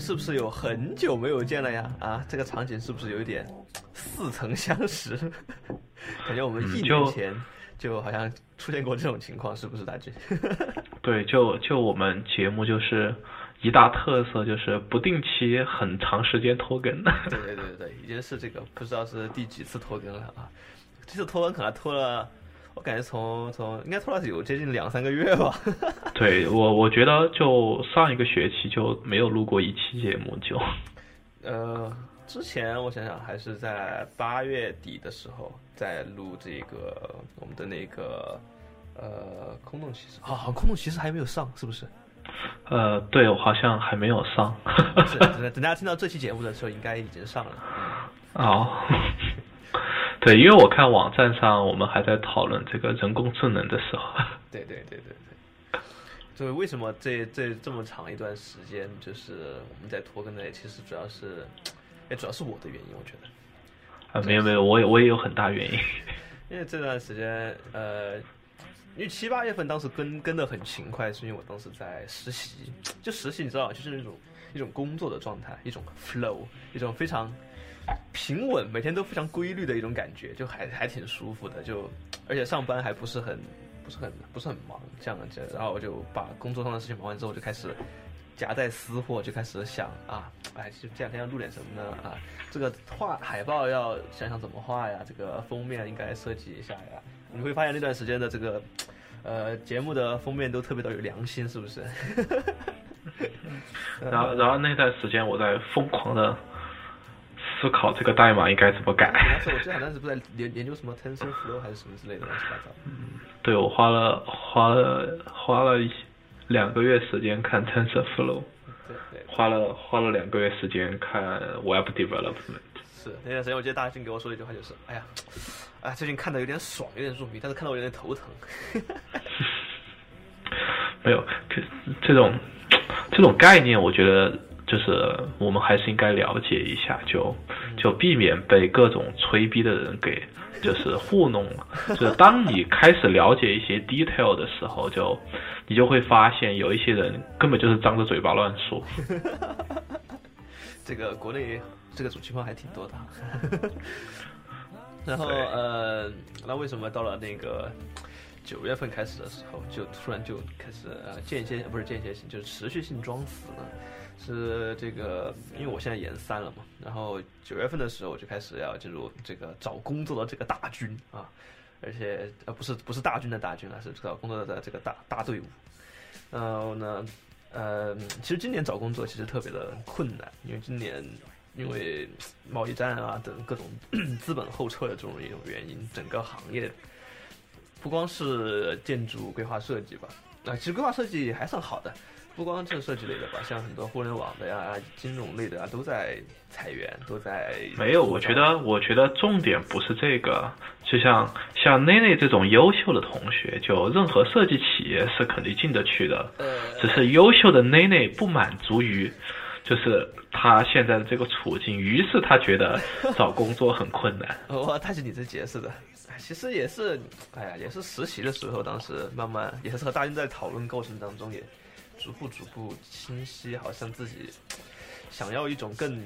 们是不是有很久没有见了呀？啊，这个场景是不是有一点似曾相识？感觉我们一年前就好像出现过这种情况，是不是大军？对，就就我们节目就是一大特色，就是不定期很长时间拖更。对对对对，已经是这个不知道是第几次拖更了啊！这次拖更可能拖了。我感觉从从应该拖了有接近两三个月吧。对我，我觉得就上一个学期就没有录过一期节目，就。呃，之前我想想还是在八月底的时候在录这个我们的那个呃空洞骑士，好像空洞骑士还没有上，是不是？呃，对我好像还没有上。等等大家听到这期节目的时候，应该已经上了。哦。对，因为我看网站上我们还在讨论这个人工智能的时候。对对对对对。就为什么这这这么长一段时间，就是我们在拖更呢？其实主要是，哎，主要是我的原因，我觉得。啊，没有没有，我也我也有很大原因。因为这段时间，呃，因为七八月份当时跟跟的很勤快，是因为我当时在实习。就实习，你知道，就是那种一种工作的状态，一种 flow，一种非常。平稳，每天都非常规律的一种感觉，就还还挺舒服的。就而且上班还不是很不是很不是很忙，这样子。然后我就把工作上的事情忙完之后，就开始夹带私货，就开始想啊，哎，就这两天要录点什么呢？啊，这个画海报要想想怎么画呀，这个封面应该设计一下呀。你会发现那段时间的这个呃节目的封面都特别的有良心，是不是？然后然后那段时间我在疯狂的。思考这个代码应该怎么改？那时我记得好像是不是在研研究什么 TensorFlow 还是什么之类的乱七八糟。嗯，对我花了花了花了两个月时间看 TensorFlow，对对，花了花了两个月时间看 Web Development。是那段时间，我记得大军给我说的一句话就是：“哎呀，哎，最近看的有点爽，有点入迷，但是看到我有点头疼。”没有，这这种这种概念，我觉得。就是我们还是应该了解一下，就就避免被各种吹逼的人给就是糊弄了。就是当你开始了解一些 detail 的时候，就你就会发现有一些人根本就是张着嘴巴乱说。这个国内这个种情况还挺多的。然后呃，那为什么到了那个九月份开始的时候，就突然就开始呃间歇不是间歇性，就是持续性装死呢？是这个，因为我现在研三了嘛，然后九月份的时候我就开始要进入这个找工作的这个大军啊，而且呃不是不是大军的大军了，是找工作的这个大大队伍。然后呢，呃，其实今年找工作其实特别的困难，因为今年因为贸易战啊等各种资本后撤的这种一种原因，整个行业不光是建筑规划设计吧，啊，其实规划设计还算好的。不光是设计类的吧，像很多互联网的呀、金融类的啊，都在裁员，都在。没有，我觉得，我觉得重点不是这个。就像像内内这种优秀的同学，就任何设计企业是肯定进得去的。呃。只是优秀的内内不满足于，就是他现在的这个处境，于是他觉得 找工作很困难。哇，他是你这解释的，其实也是，哎呀，也是实习的时候，当时慢慢也是和大家在讨论过程当中也。逐步逐步清晰，好像自己想要一种更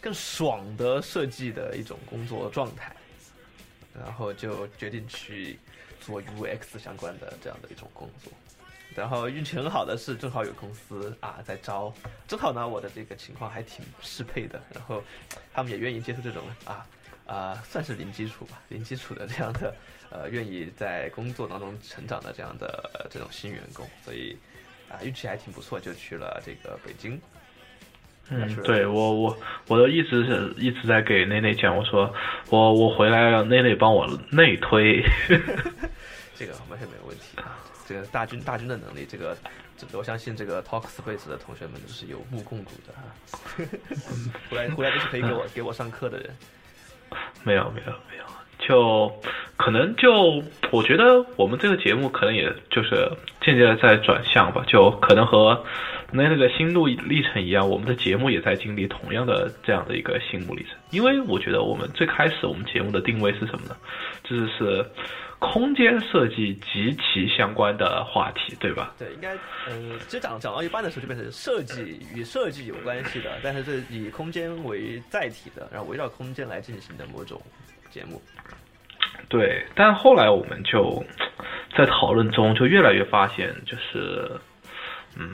更爽的设计的一种工作状态，然后就决定去做 UX 相关的这样的一种工作。然后运气很好的是，正好有公司啊在招，正好呢我的这个情况还挺适配的，然后他们也愿意接受这种啊啊算是零基础吧，零基础的这样的呃愿意在工作当中成长的这样的这种新员工，所以。啊，运气还挺不错，就去了这个北京。嗯，对我我我都一直是一直在给内内讲，我说我我回来让，内内帮我内推。这个完全没有问题啊，这个大军大军的能力，这个这我相信这个 Talkspace 的同学们都是有目共睹的啊。回来回来都是可以给我 给我上课的人。没有没有没有，就可能就我觉得我们这个节目可能也就是渐渐的在转向吧，就可能和那那个心路历程一样，我们的节目也在经历同样的这样的一个心路历程。因为我觉得我们最开始我们节目的定位是什么呢？就是是空间设计及其相关的话题，对吧？对，应该嗯，其实讲讲到一半的时候就变成设计与设计有关系的，但是是以空间为载体的，然后围绕空间来进行的某种节目。对，但后来我们就在讨论中就越来越发现，就是嗯，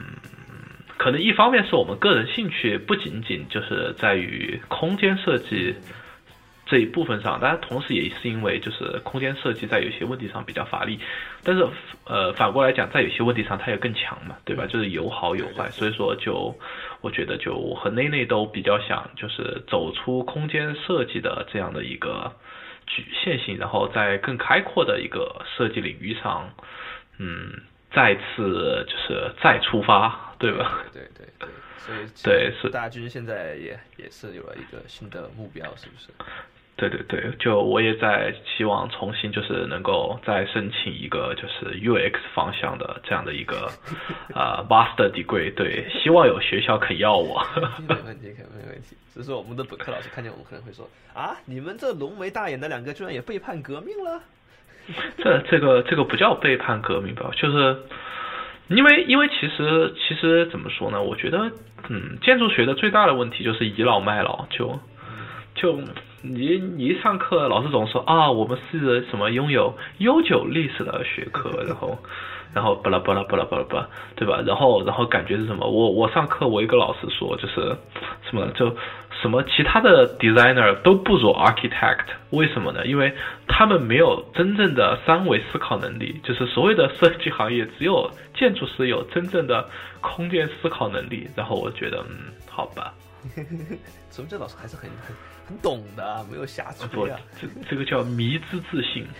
可能一方面是我们个人兴趣不仅仅就是在于空间设计这一部分上，当然同时也是因为就是空间设计在有些问题上比较乏力，但是呃反过来讲，在有些问题上它也更强嘛，对吧？就是有好有坏，所以说就我觉得就我和内内都比较想就是走出空间设计的这样的一个。局限性，然后在更开阔的一个设计领域上，嗯，再次就是再出发，对吧？对对对，所以对是大军现在也也是有了一个新的目标，是不是？对对对，就我也在希望重新就是能够再申请一个就是 UX 方向的这样的一个 啊 Master Degree，对，希望有学校肯要我。没问题，肯没问题。只是我们的本科老师看见我们可能会说啊，你们这浓眉大眼的两个居然也背叛革命了？这这个这个不叫背叛革命吧？就是因为因为其实其实怎么说呢？我觉得嗯，建筑学的最大的问题就是倚老卖老，就就。你你一上课，老师总说啊，我们是什么拥有悠久历史的学科，然后，然后巴拉巴拉巴拉巴拉巴，对吧？然后然后感觉是什么？我我上课，我一个老师说，就是什么就什么其他的 designer 都不如 architect，为什么呢？因为他们没有真正的三维思考能力，就是所谓的设计行业只有建筑师有真正的空间思考能力。然后我觉得，嗯，好吧。所以这老师还是很很很懂的，没有瞎吹啊。这这个叫迷之自信。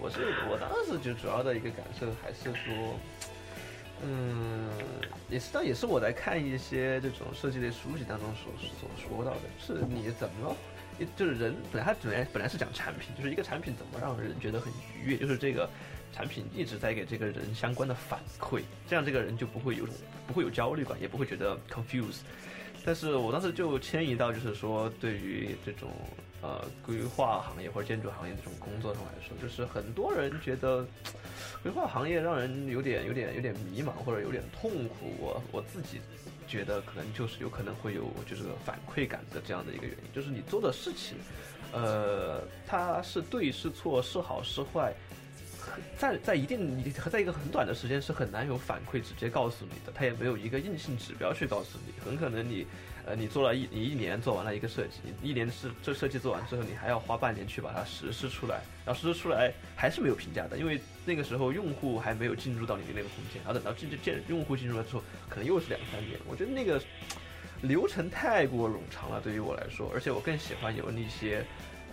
我是我当时就主要的一个感受还是说，嗯，也是，但也是我在看一些这种设计类书籍当中所所说到的，是你怎么，就是人本来他本来本来是讲产品，就是一个产品怎么让人觉得很愉悦，就是这个。产品一直在给这个人相关的反馈，这样这个人就不会有种不会有焦虑感，也不会觉得 confuse。但是我当时就迁移到，就是说对于这种呃规划行业或者建筑行业这种工作上来说，就是很多人觉得 规划行业让人有点有点有点迷茫或者有点痛苦。我我自己觉得可能就是有可能会有就是反馈感的这样的一个原因，就是你做的事情，呃，它是对是错是好是坏。在在一定你和在一个很短的时间是很难有反馈直接告诉你的，他也没有一个硬性指标去告诉你。很可能你，呃，你做了一你一年做完了一个设计，一年是这设计做完之后，你还要花半年去把它实施出来，然后实施出来还是没有评价的，因为那个时候用户还没有进入到你的那个空间，然后等到进进用户进入了之后，可能又是两三年。我觉得那个流程太过冗长了，对于我来说，而且我更喜欢有那些。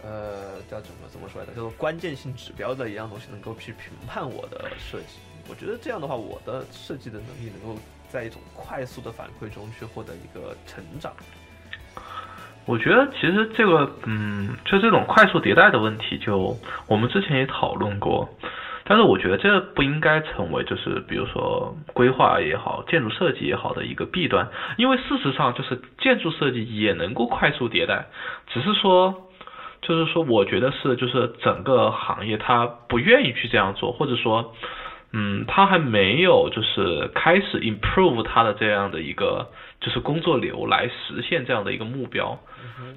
呃，叫怎么怎么说来的？叫做关键性指标的一样东西，能够去评判我的设计。我觉得这样的话，我的设计的能力能够在一种快速的反馈中去获得一个成长。我觉得其实这个，嗯，就这种快速迭代的问题，就我们之前也讨论过。但是我觉得这不应该成为就是比如说规划也好，建筑设计也好的一个弊端，因为事实上就是建筑设计也能够快速迭代，只是说。就是说，我觉得是，就是整个行业他不愿意去这样做，或者说，嗯，他还没有就是开始 improve 他的这样的一个就是工作流来实现这样的一个目标。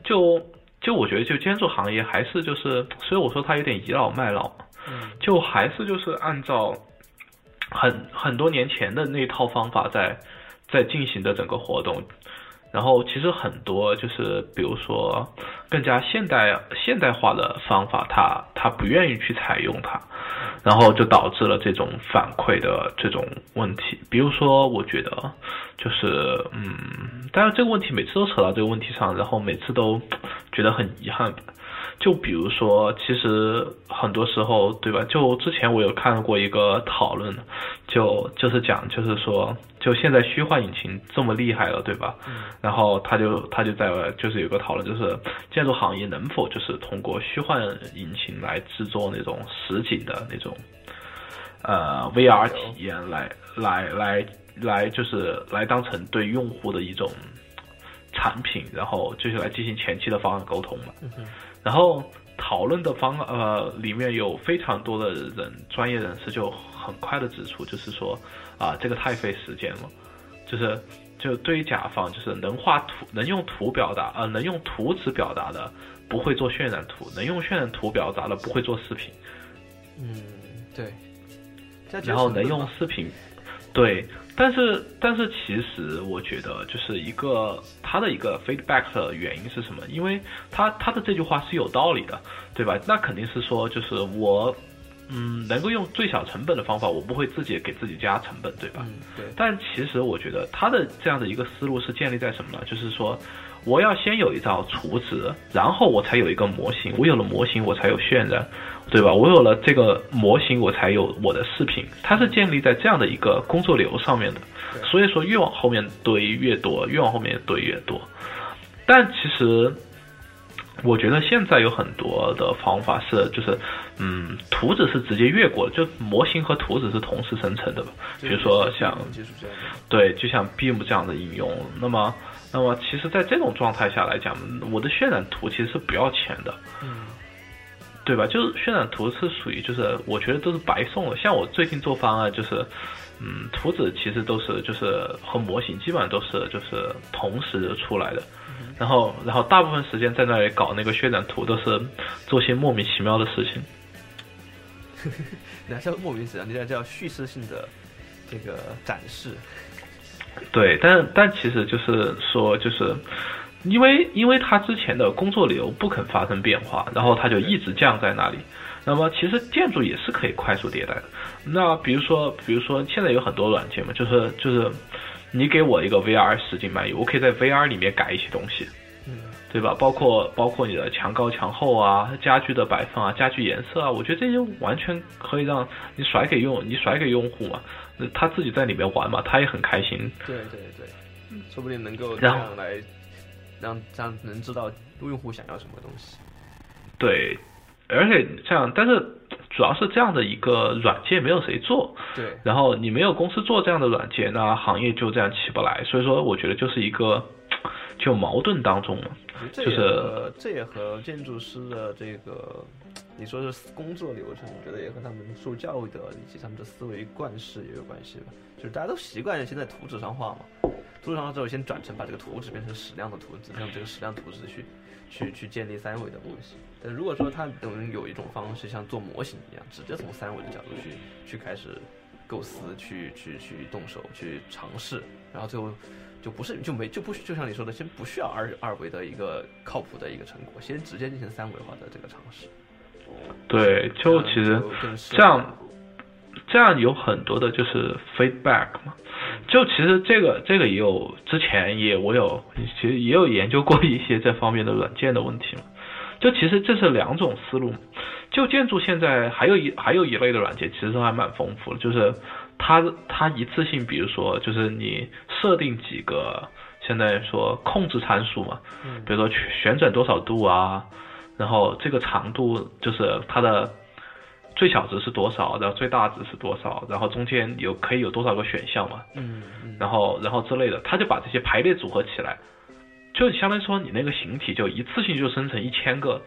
就就我觉得，就建筑行业还是就是，所以我说他有点倚老卖老，就还是就是按照很很多年前的那套方法在在进行的整个活动。然后其实很多就是比如说更加现代现代化的方法，他他不愿意去采用它，然后就导致了这种反馈的这种问题。比如说，我觉得就是嗯，但是这个问题每次都扯到这个问题上，然后每次都觉得很遗憾。就比如说，其实很多时候，对吧？就之前我有看过一个讨论，就就是讲，就是说，就现在虚幻引擎这么厉害了，对吧？然后他就他就在就是有个讨论，就是建筑行业能否就是通过虚幻引擎来制作那种实景的那种呃 VR 体验，来来来来就是来当成对用户的一种产品，然后就是来进行前期的方案沟通嘛。然后讨论的方呃里面有非常多的人，专业人士就很快的指出，就是说啊这个太费时间了，就是就对于甲方就是能画图能用图表达呃能用图纸表达的不会做渲染图，能用渲染图表达的不会做视频，嗯对，然后能用视频对。但是，但是其实我觉得，就是一个他的一个 feedback 的原因是什么？因为他他的这句话是有道理的，对吧？那肯定是说，就是我，嗯，能够用最小成本的方法，我不会自己给自己加成本，对吧？嗯，对。但其实我觉得他的这样的一个思路是建立在什么呢？就是说，我要先有一套图纸，然后我才有一个模型，我有了模型，我才有渲染。对吧？我有了这个模型，我才有我的视频。它是建立在这样的一个工作流上面的，所以说越往后面堆越多，越往后面堆越多。但其实，我觉得现在有很多的方法是，就是嗯，图纸是直接越过，就模型和图纸是同时生成的吧？比如说像对，就像 Beam 这样的应用。那么，那么其实，在这种状态下来讲，我的渲染图其实是不要钱的。嗯。对吧？就是渲染图是属于，就是我觉得都是白送的。像我最近做方案，就是，嗯，图纸其实都是就是和模型基本上都是就是同时出来的。然后，然后大部分时间在那里搞那个渲染图，都是做些莫名其妙的事情。那叫莫名其妙，那叫叙事性的这个展示。对，但但其实就是说就是。因为因为他之前的工作流不肯发生变化，然后他就一直降在那里。那么其实建筑也是可以快速迭代的。那比如说比如说现在有很多软件嘛，就是就是你给我一个 VR 实景漫游，我可以在 VR 里面改一些东西，嗯，对吧？包括包括你的墙高墙厚啊，家具的摆放啊，家具颜色啊，我觉得这些完全可以让你甩给用你甩给用户嘛，那他自己在里面玩嘛，他也很开心。对对对，说不定能够这样来。让这样能知道用户想要什么东西。对，而且这样，但是主要是这样的一个软件没有谁做。对。然后你没有公司做这样的软件，那行业就这样起不来。所以说，我觉得就是一个就矛盾当中了。就是这也和建筑师的这个你说是工作流程，我觉得也和他们受教育的以及他们的思维惯式也有关系吧。就是大家都习惯先在图纸上画嘛。图纸上画之后，先转成把这个图纸变成矢量的图纸，用这个矢量图纸去，去去建立三维的模型。但如果说他能有一种方式，像做模型一样，直接从三维的角度去去开始构思，去去去动手去尝试，然后最后就不是就没就不就像你说的，先不需要二二维的一个靠谱的一个成果，先直接进行三维化的这个尝试。对，就其实这样这样有很多的就是 feedback 嘛。就其实这个这个也有之前也我有其实也有研究过一些这方面的软件的问题嘛。就其实这是两种思路。就建筑现在还有一还有一类的软件，其实还蛮丰富的。就是它它一次性，比如说就是你设定几个现在说控制参数嘛，比如说旋转多少度啊，然后这个长度就是它的。最小值是多少？然后最大值是多少？然后中间有可以有多少个选项嘛？嗯，然后然后之类的，他就把这些排列组合起来，就相当于说你那个形体就一次性就生成一千个，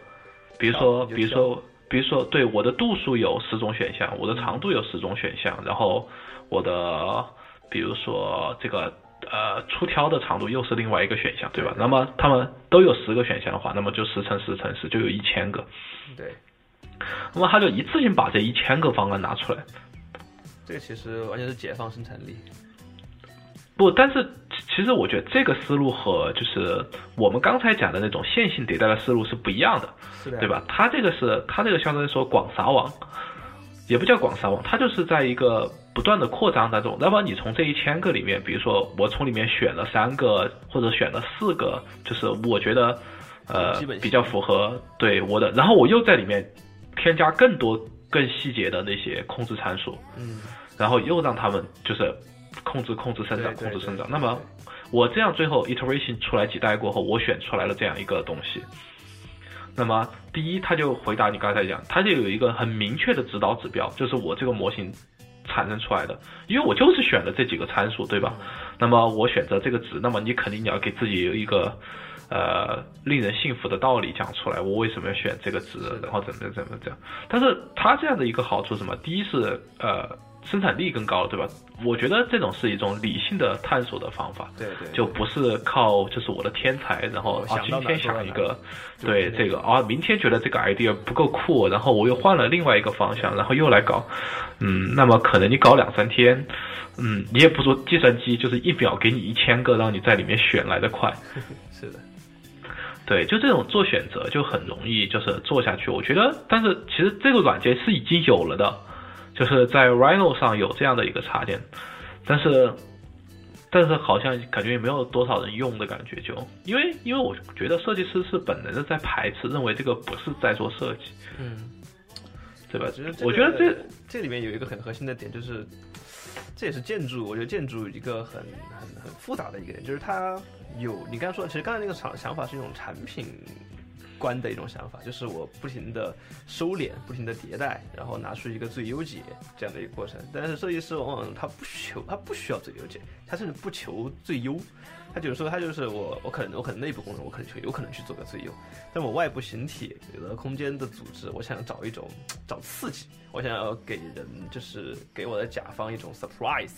比如说比如说比如说对我的度数有十种选项，我的长度有十种选项，然后我的比如说这个呃出挑的长度又是另外一个选项，对吧？那么他们都有十个选项的话，那么就十乘十乘十就有一千个。对。那么他就一次性把这一千个方案拿出来，这个其实完全是解放生产力。不，但是其实我觉得这个思路和就是我们刚才讲的那种线性迭代的思路是不一样的，对吧？它这个是它这个相当于说广撒网，也不叫广撒网，它就是在一个不断的扩张当中。那么你从这一千个里面，比如说我从里面选了三个或者选了四个，就是我觉得。呃比较符合对我的，然后我又在里面添加更多更细节的那些控制参数，嗯，然后又让他们就是控制控制生长控制生长。那么我这样最后 iteration 出来几代过后，我选出来了这样一个东西。那么第一，他就回答你刚才讲，他就有一个很明确的指导指标，就是我这个模型产生出来的，因为我就是选了这几个参数，对吧？那么我选择这个值，那么你肯定你要给自己有一个呃令人信服的道理讲出来，我为什么要选这个值，然后怎么怎么这样。但是它这样的一个好处是什么？第一是呃生产力更高，对吧？我觉得这种是一种理性的探索的方法。对对，就不是靠就是我的天才，然后啊今天想一个，对这个啊明天觉得这个 idea 不够酷，然后我又换了另外一个方向，然后又来搞，嗯，那么可能你搞两三天，嗯，你也不说计算机就是一秒给你一千个让你在里面选来的快，是的，对，就这种做选择就很容易就是做下去。我觉得，但是其实这个软件是已经有了的，就是在 Rhino 上有这样的一个插件，但是但是好像感觉也没有多少人用的感觉就，因为因为我觉得设计师是本能的在排斥，认为这个不是在做设计，嗯。对吧我觉得？这我觉得这这里面有一个很核心的点，就是这也是建筑，我觉得建筑一个很很很复杂的一个点，就是它有你刚才说，其实刚才那个想想法是一种产品观的一种想法，就是我不停的收敛，不停的迭代，然后拿出一个最优解这样的一个过程。但是设计师往往他不求，他不需要最优解，他甚至不求最优。他就是说他就是我，我可能我可能内部功能我可能就有可能去做个最优，但我外部形体有的空间的组织，我想找一种找刺激，我想要给人就是给我的甲方一种 surprise，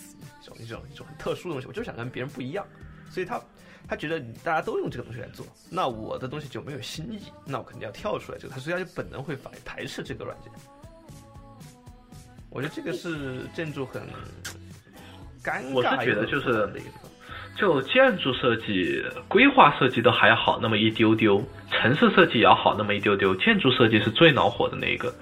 一种一种一种很特殊的东西，我就想跟别人不一样，所以他他觉得大家都用这个东西来做，那我的东西就没有新意，那我肯定要跳出来这个，他所以他就本能会反排斥这个软件。我觉得这个是建筑很尴尬，我是觉得就是。就建筑设计、规划设计都还好那么一丢丢，城市设计也要好那么一丢丢，建筑设计是最恼火的那一个。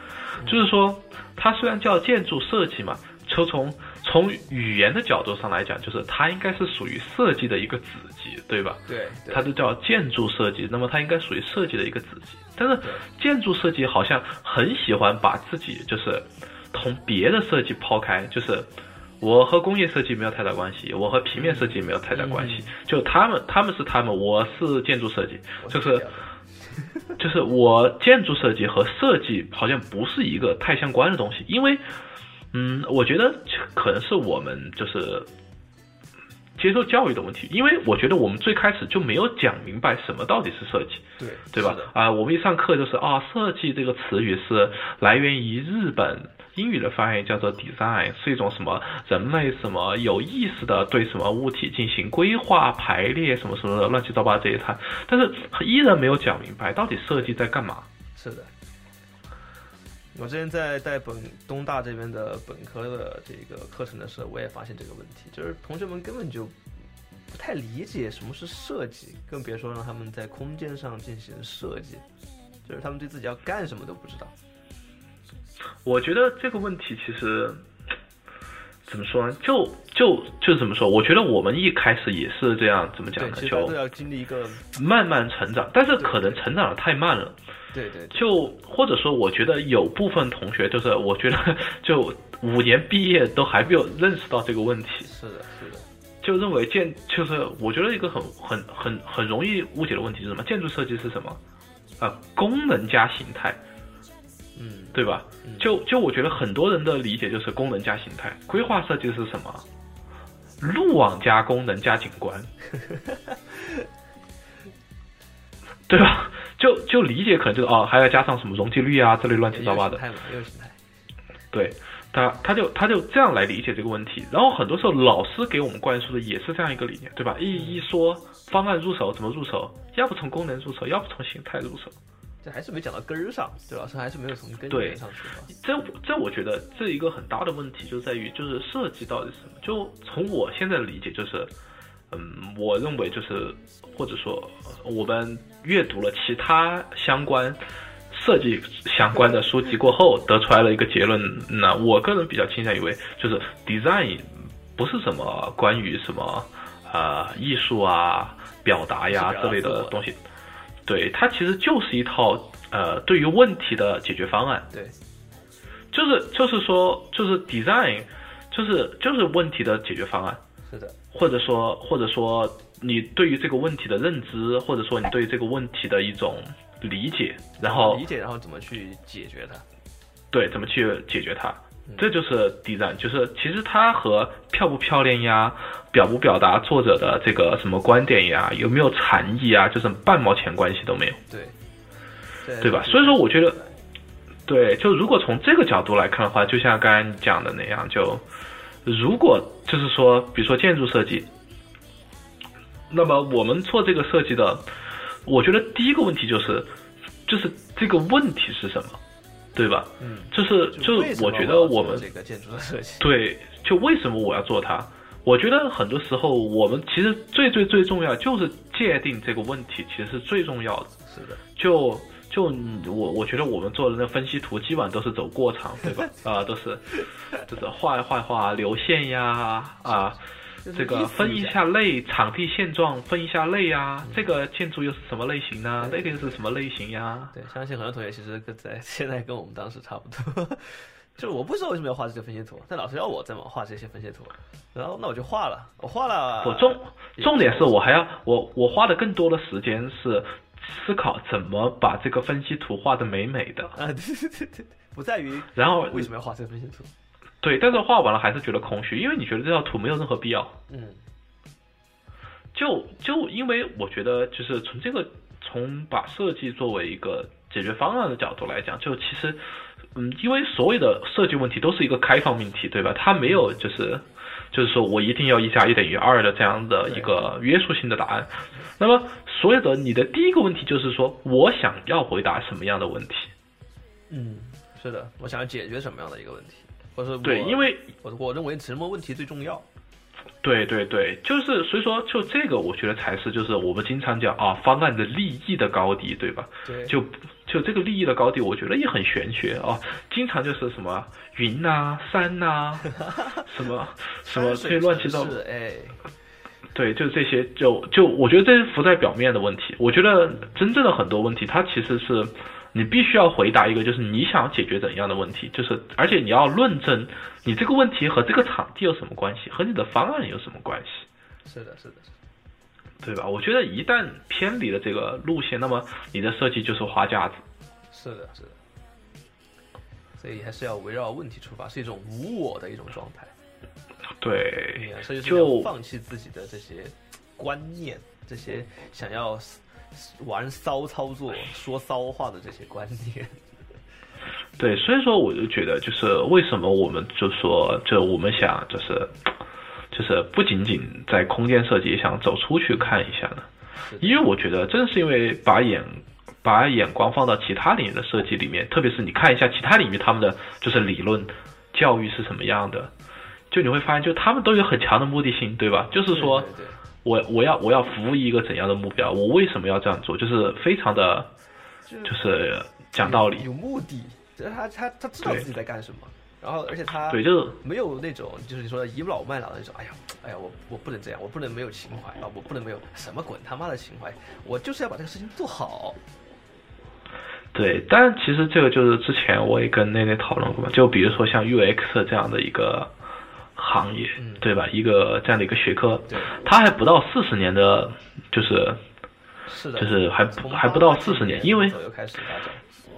就是说，它虽然叫建筑设计嘛，就从从语言的角度上来讲，就是它应该是属于设计的一个子集，对吧？对，对它就叫建筑设计，那么它应该属于设计的一个子集。但是建筑设计好像很喜欢把自己就是同别的设计抛开，就是我和工业设计没有太大关系，我和平面设计没有太大关系，就他们他们是他们，我是建筑设计，就是就是我建筑设计和设计好像不是一个太相关的东西，因为，嗯，我觉得可能是我们就是接受教育的问题，因为我觉得我们最开始就没有讲明白什么到底是设计，对对吧？啊，我们一上课就是啊，设计这个词语是来源于日本英语的翻译叫做 design，是一种什么人类什么有意识的对什么物体进行规划排列什么什么的乱七八糟这一摊，但是依然没有讲明白到底设计在干嘛。是的。我之前在带本东大这边的本科的这个课程的时候，我也发现这个问题，就是同学们根本就不太理解什么是设计，更别说让他们在空间上进行设计，就是他们对自己要干什么都不知道。我觉得这个问题其实怎么说呢？就就就怎么说？我觉得我们一开始也是这样，怎么讲，呢？就都要经历一个，慢慢成长，但是可能成长的太慢了。对对对，就或者说，我觉得有部分同学就是，我觉得就五年毕业都还没有认识到这个问题，是的，是的，就认为建就是我觉得一个很很很很容易误解的问题是什么？建筑设计是什么？啊、功能加形态，嗯，对吧？嗯就就我觉得很多人的理解就是功能加形态，规划设计是什么？路网加功能加景观，对吧？就就理解可能就是哦，还要加上什么容积率啊这类乱七八糟的有形，态有形态，对他，他就他就这样来理解这个问题。然后很多时候老师给我们灌输的也是这样一个理念，对吧？一一说方案入手怎么入手，要不从功能入手，要不从形态入手。这还是没讲到根儿上，对老师还是没有从根上出发。这这我觉得这一个很大的问题就在于，就是设计到底是什么？就从我现在的理解，就是，嗯，我认为就是或者说呃我们阅读了其他相关设计相关的书籍过后，得出来了一个结论。那我个人比较倾向于为，就是 design 不是什么关于什么呃艺术啊、表达呀之类的东西。对，它其实就是一套呃对于问题的解决方案。对，就是就是说就是 design，就是就是问题的解决方案。是的，或者说或者说你对于这个问题的认知，或者说你对这个问题的一种理解，然后理解，然后怎么去解决它？对，怎么去解决它？这就是 design，就是其实它和漂不漂亮呀，表不表达作者的这个什么观点呀，有没有禅意啊，就是半毛钱关系都没有。对，对吧？所以说，我觉得，对，就如果从这个角度来看的话，就像刚才你讲的那样，就如果就是说，比如说建筑设计，那么我们做这个设计的，我觉得第一个问题就是，就是这个问题是什么？对吧？嗯，就是就是我觉得我们这个建筑的设计，对，就为什么我要做它？我觉得很多时候我们其实最最最重要就是界定这个问题，其实是最重要的。是的，就就我我觉得我们做的那分析图基本上都是走过场，对吧？啊，都是就是画一画画流线呀啊。这个分一下类，场地现状分一下类啊，这个建筑又是什么类型呢？那个又是什么类型呀？对，相信很多同学其实跟在 现在跟我们当时差不多，就是我不知道为什么要画这些分析图，但老师要我这么画这些分析图，然后那我就画了，我画了。我重重点是我还要我我花的更多的时间是思考怎么把这个分析图画的美美的啊，对对对对，不在于然后为什么要画这个分析图。对，但是画完了还是觉得空虚，因为你觉得这套图没有任何必要。嗯，就就因为我觉得，就是从这个从把设计作为一个解决方案的角度来讲，就其实，嗯，因为所有的设计问题都是一个开放命题，对吧？它没有就是就是说我一定要一加一等于二的这样的一个约束性的答案。那么，所有的你的第一个问题就是说我想要回答什么样的问题？嗯，是的，我想要解决什么样的一个问题？或者对，因为我我认为什么问题最重要？对对对，就是所以说，就这个我觉得才是就是我们经常讲啊，方案的利益的高低，对吧？对，就就这个利益的高低，我觉得也很玄学啊，经常就是什么云呐、山呐，什么什么这些乱七八糟，哎，对，就这些，就就我觉得这是浮在表面的问题。我觉得真正的很多问题，它其实是。你必须要回答一个，就是你想解决怎样的问题，就是而且你要论证你这个问题和这个场地有什么关系，和你的方案有什么关系。是的，是的，对吧？我觉得一旦偏离了这个路线，那么你的设计就是花架子。是的，是的。所以还是要围绕问题出发，是一种无我的一种状态。对，所以就放弃自己的这些观念，这些想要。玩骚操作、说骚话的这些观念，对，所以说我就觉得，就是为什么我们就说，就我们想，就是，就是不仅仅在空间设计想走出去看一下呢？因为我觉得，正是因为把眼把眼光放到其他领域的设计里面，特别是你看一下其他领域他们的就是理论教育是什么样的，就你会发现，就他们都有很强的目的性，对吧？就是说。我我要我要服务一个怎样的目标？我为什么要这样做？就是非常的，就是讲道理，有目的。就是他他他知道自己在干什么，然后而且他对就是没有那种就是你说的倚老卖老的那种。哎呀哎呀，我我不能这样，我不能没有情怀啊！我不能没有什么滚他妈的情怀，我就是要把这个事情做好。对，但其实这个就是之前我也跟内内讨论过嘛，就比如说像 UX 这样的一个。行业，对吧？一个这样的一个学科，它还不到四十年的，就是，是的，就是还还不到四十年，因为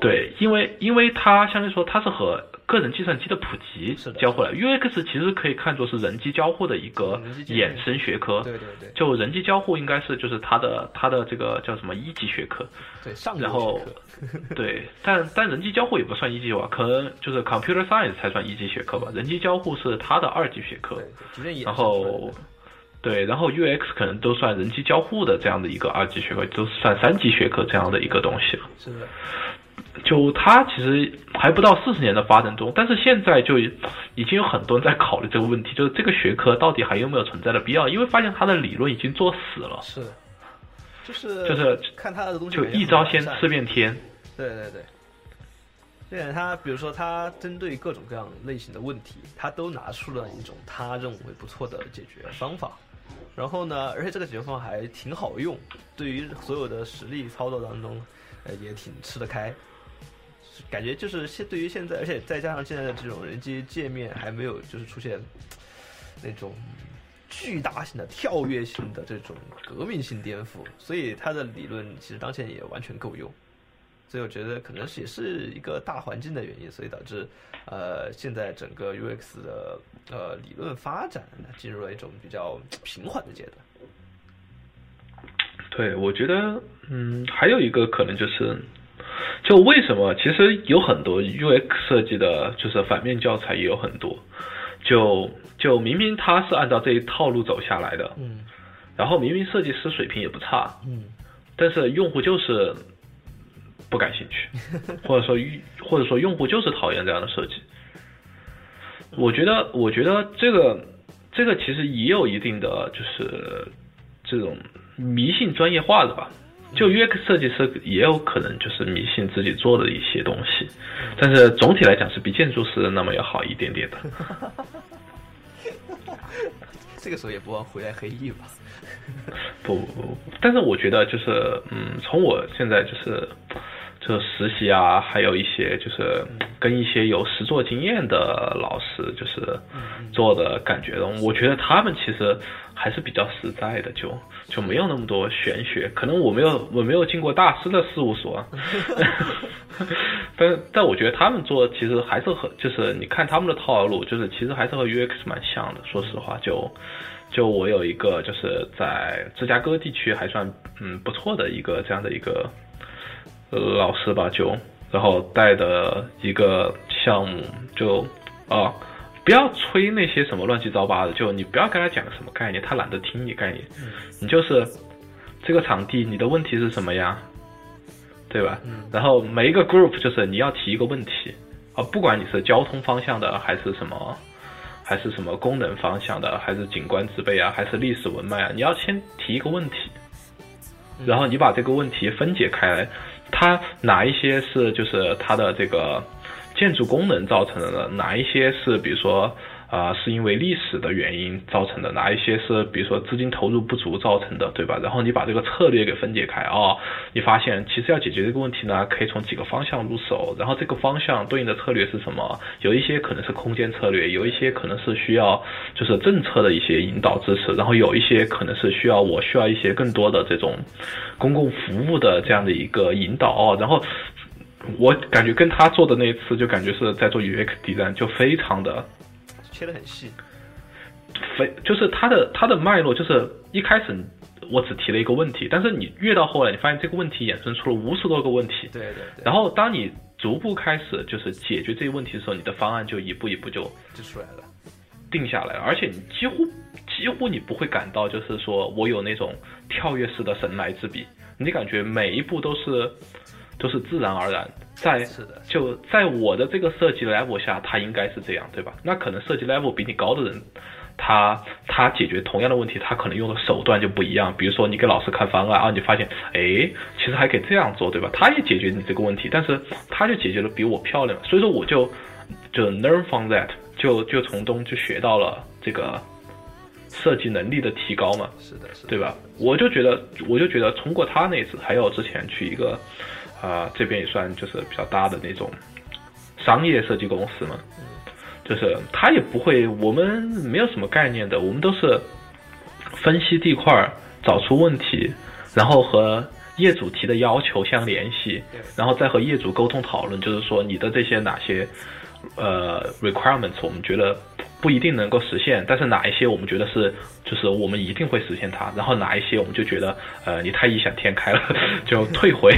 对，因为因为它相对说它是和个人计算机的普及交互了，UX 其实可以看作是人机交互的一个衍生学科，对对对，就人机交互应该是就是它的它的这个叫什么一级学科，对上然后 对，但但人机交互也不算一级吧，可能就是 computer science 才算一级学科吧，人机交互是它的二级学科，然后对，然后 UX 可能都算人机交互的这样的一个二级学科，都算三级学科这样的一个东西了，是的。就它其实还不到四十年的发展中，但是现在就已经有很多人在考虑这个问题，就是这个学科到底还有没有存在的必要？因为发现它的理论已经做死了。是，就是就是看他的东西，就一招鲜吃遍天。对对对。现在他比如说他针对各种各样类型的问题，他都拿出了一种他认为不错的解决方法。然后呢，而且这个解决方法还挺好用，对于所有的实力操作当中，呃，也挺吃得开。感觉就是现对于现在，而且再加上现在的这种人机界面还没有就是出现那种巨大型的跳跃性的这种革命性颠覆，所以它的理论其实当前也完全够用。所以我觉得可能是也是一个大环境的原因，所以导致呃现在整个 UX 的呃理论发展进入了一种比较平缓的阶段。对，我觉得嗯还有一个可能就是。就为什么？其实有很多 UX 设计的，就是反面教材也有很多。就就明明他是按照这一套路走下来的，嗯，然后明明设计师水平也不差，嗯，但是用户就是不感兴趣，或者说或者说用户就是讨厌这样的设计。我觉得，我觉得这个这个其实也有一定的就是这种迷信专业化的吧。就约克设计师也有可能就是迷信自己做的一些东西，但是总体来讲是比建筑师那么要好一点点的。这个时候也不忘回来黑艺吧？不不不，但是我觉得就是嗯，从我现在就是就实习啊，还有一些就是跟一些有实作经验的老师就是做的感觉的，我觉得他们其实还是比较实在的，就。就没有那么多玄学，可能我没有我没有进过大师的事务所，但但我觉得他们做其实还是和就是你看他们的套路，就是其实还是和 UX 蛮像的。说实话，就就我有一个就是在芝加哥地区还算嗯不错的一个这样的一个老师吧，就然后带的一个项目就啊。不要吹那些什么乱七八糟的，就你不要跟他讲什么概念，他懒得听你概念。你就是这个场地，你的问题是什么呀？对吧？然后每一个 group 就是你要提一个问题啊，不管你是交通方向的，还是什么，还是什么功能方向的，还是景观植被啊，还是历史文脉啊，你要先提一个问题，然后你把这个问题分解开来，它哪一些是就是它的这个。建筑功能造成的呢哪一些是，比如说，啊，是因为历史的原因造成的？哪一些是，比如说资金投入不足造成的，对吧？然后你把这个策略给分解开啊，你发现其实要解决这个问题呢，可以从几个方向入手。然后这个方向对应的策略是什么？有一些可能是空间策略，有一些可能是需要就是政策的一些引导支持，然后有一些可能是需要我需要一些更多的这种公共服务的这样的一个引导哦，然后。我感觉跟他做的那一次，就感觉是在做 UX 底站，就非常的切的很细，非就是它的它的脉络，就是一开始我只提了一个问题，但是你越到后来，你发现这个问题衍生出了无数多个问题，对对。然后当你逐步开始就是解决这些问题的时候，你的方案就一步一步就就出来了，定下来了，而且你几乎几乎你不会感到就是说我有那种跳跃式的神来之笔，你感觉每一步都是。都是自然而然，在就在我的这个设计 level 下，他应该是这样，对吧？那可能设计 level 比你高的人，他他解决同样的问题，他可能用的手段就不一样。比如说你给老师看方案啊，你发现，哎，其实还可以这样做，对吧？他也解决你这个问题，但是他就解决的比我漂亮。所以说我就就 learn from that，就就从中就学到了这个设计能力的提高嘛。是的，是，对吧？我就觉得，我就觉得通过他那次，还有之前去一个。啊，这边也算就是比较大的那种商业设计公司嘛，就是他也不会，我们没有什么概念的，我们都是分析地块，找出问题，然后和业主提的要求相联系，然后再和业主沟通讨论，就是说你的这些哪些呃 requirements，我们觉得。不一定能够实现，但是哪一些我们觉得是，就是我们一定会实现它，然后哪一些我们就觉得，呃，你太异想天开了，就退回。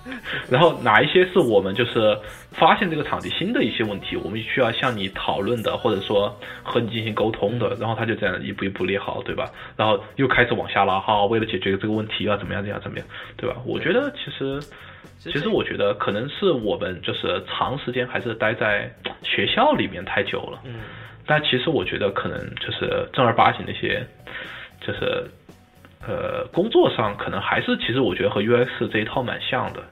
然后哪一些是我们就是发现这个场地新的一些问题，我们需要向你讨论的，或者说和你进行沟通的，然后他就这样一步一步列好，对吧？然后又开始往下拉，哈，为了解决这个问题要怎么样，怎样怎么样，对吧？我觉得其实，其实我觉得可能是我们就是长时间还是待在学校里面太久了，嗯。但其实我觉得可能就是正儿八经那些，就是呃工作上可能还是其实我觉得和 UX 这一套蛮像的，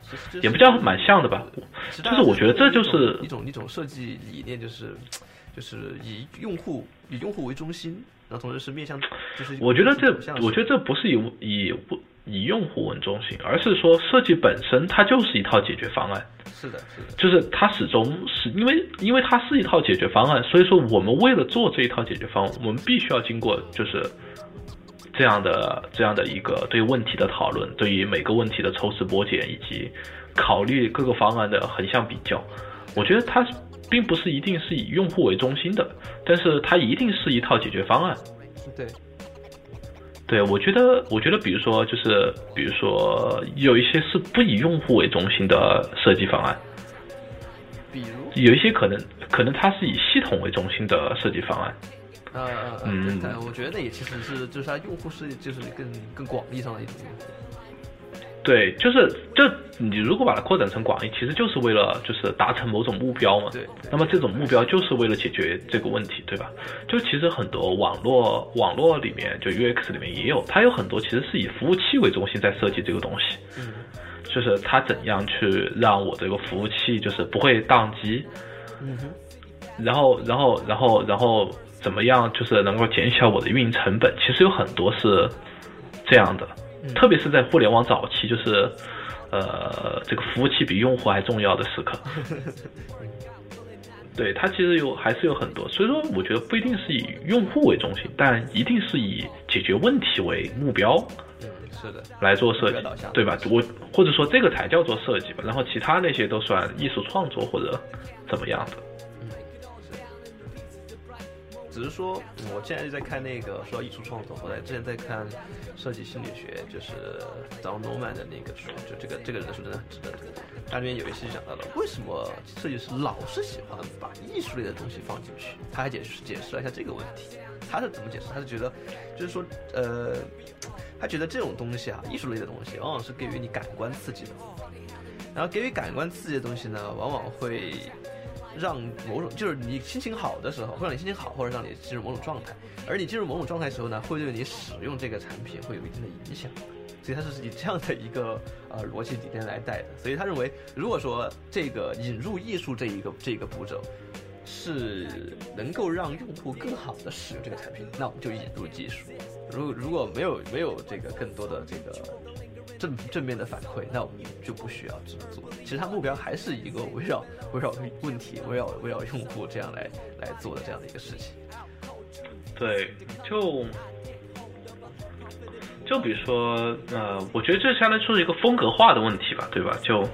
也不叫蛮像的吧，就是我觉得这就是一种一种设计理念，就是就是以用户以用户为中心。然后同时是面向，就是我觉得这，我觉得这不是以以以用户为中心，而是说设计本身它就是一套解决方案，是的，是的，就是它始终是因为因为它是一套解决方案，所以说我们为了做这一套解决方案，我们必须要经过就是这样的这样的一个对问题的讨论，对于每个问题的抽丝剥茧，以及考虑各个方案的横向比较。我觉得它并不是一定是以用户为中心的，但是它一定是一套解决方案。对，对，我觉得，我觉得，比如说，就是比如说，有一些是不以用户为中心的设计方案，比如，有一些可能可能它是以系统为中心的设计方案。嗯对，但我觉得那也其实是就是它用户是就是更更广义上的一种用户。对，就是这你如果把它扩展成广义，其实就是为了就是达成某种目标嘛。对对那么这种目标就是为了解决这个问题，对吧？就其实很多网络网络里面，就 UX 里面也有，它有很多其实是以服务器为中心在设计这个东西。嗯，就是它怎样去让我这个服务器就是不会宕机，嗯哼，然后然后然后然后怎么样就是能够减小我的运营成本？其实有很多是这样的，嗯特别是在互联网早期，就是呃这个服务器比用户还重要的时刻。对它其实有还是有很多，所以说我觉得不一定是以用户为中心，但一定是以解决问题为目标嗯，是的，来做设计对吧？我或者说这个才叫做设计吧，然后其他那些都算艺术创作或者怎么样的。只是说，我现在就在看那个说艺术创作，我在之前在看设计心理学，就是 Don Norman 的那个书，就这个这个人的书真的很值得读。它里面有一期讲到了为什么设计师老是喜欢把艺术类的东西放进去，他还解释解释了一下这个问题。他是怎么解释？他是觉得，就是说，呃，他觉得这种东西啊，艺术类的东西，往往是给予你感官刺激的。然后给予感官刺激的东西呢，往往会让某种就是你心情好的时候，会让你心情好，或者让你进入某种状态。而你进入某种状态的时候呢，会对你使用这个产品会有一定的影响。所以他是以这样的一个呃逻辑理念来带的。所以他认为，如果说这个引入艺术这一个这一个步骤是能够让用户更好的使用这个产品，那我们就引入技术。如如果没有没有这个更多的这个正正面的反馈，那我们就不需要这么做。其实它目标还是一个围绕围绕问题、围绕围绕用户这样来来做的这样的一个事情。对，就就比如说，呃，我觉得这相当于说是一个风格化的问题吧，对吧？就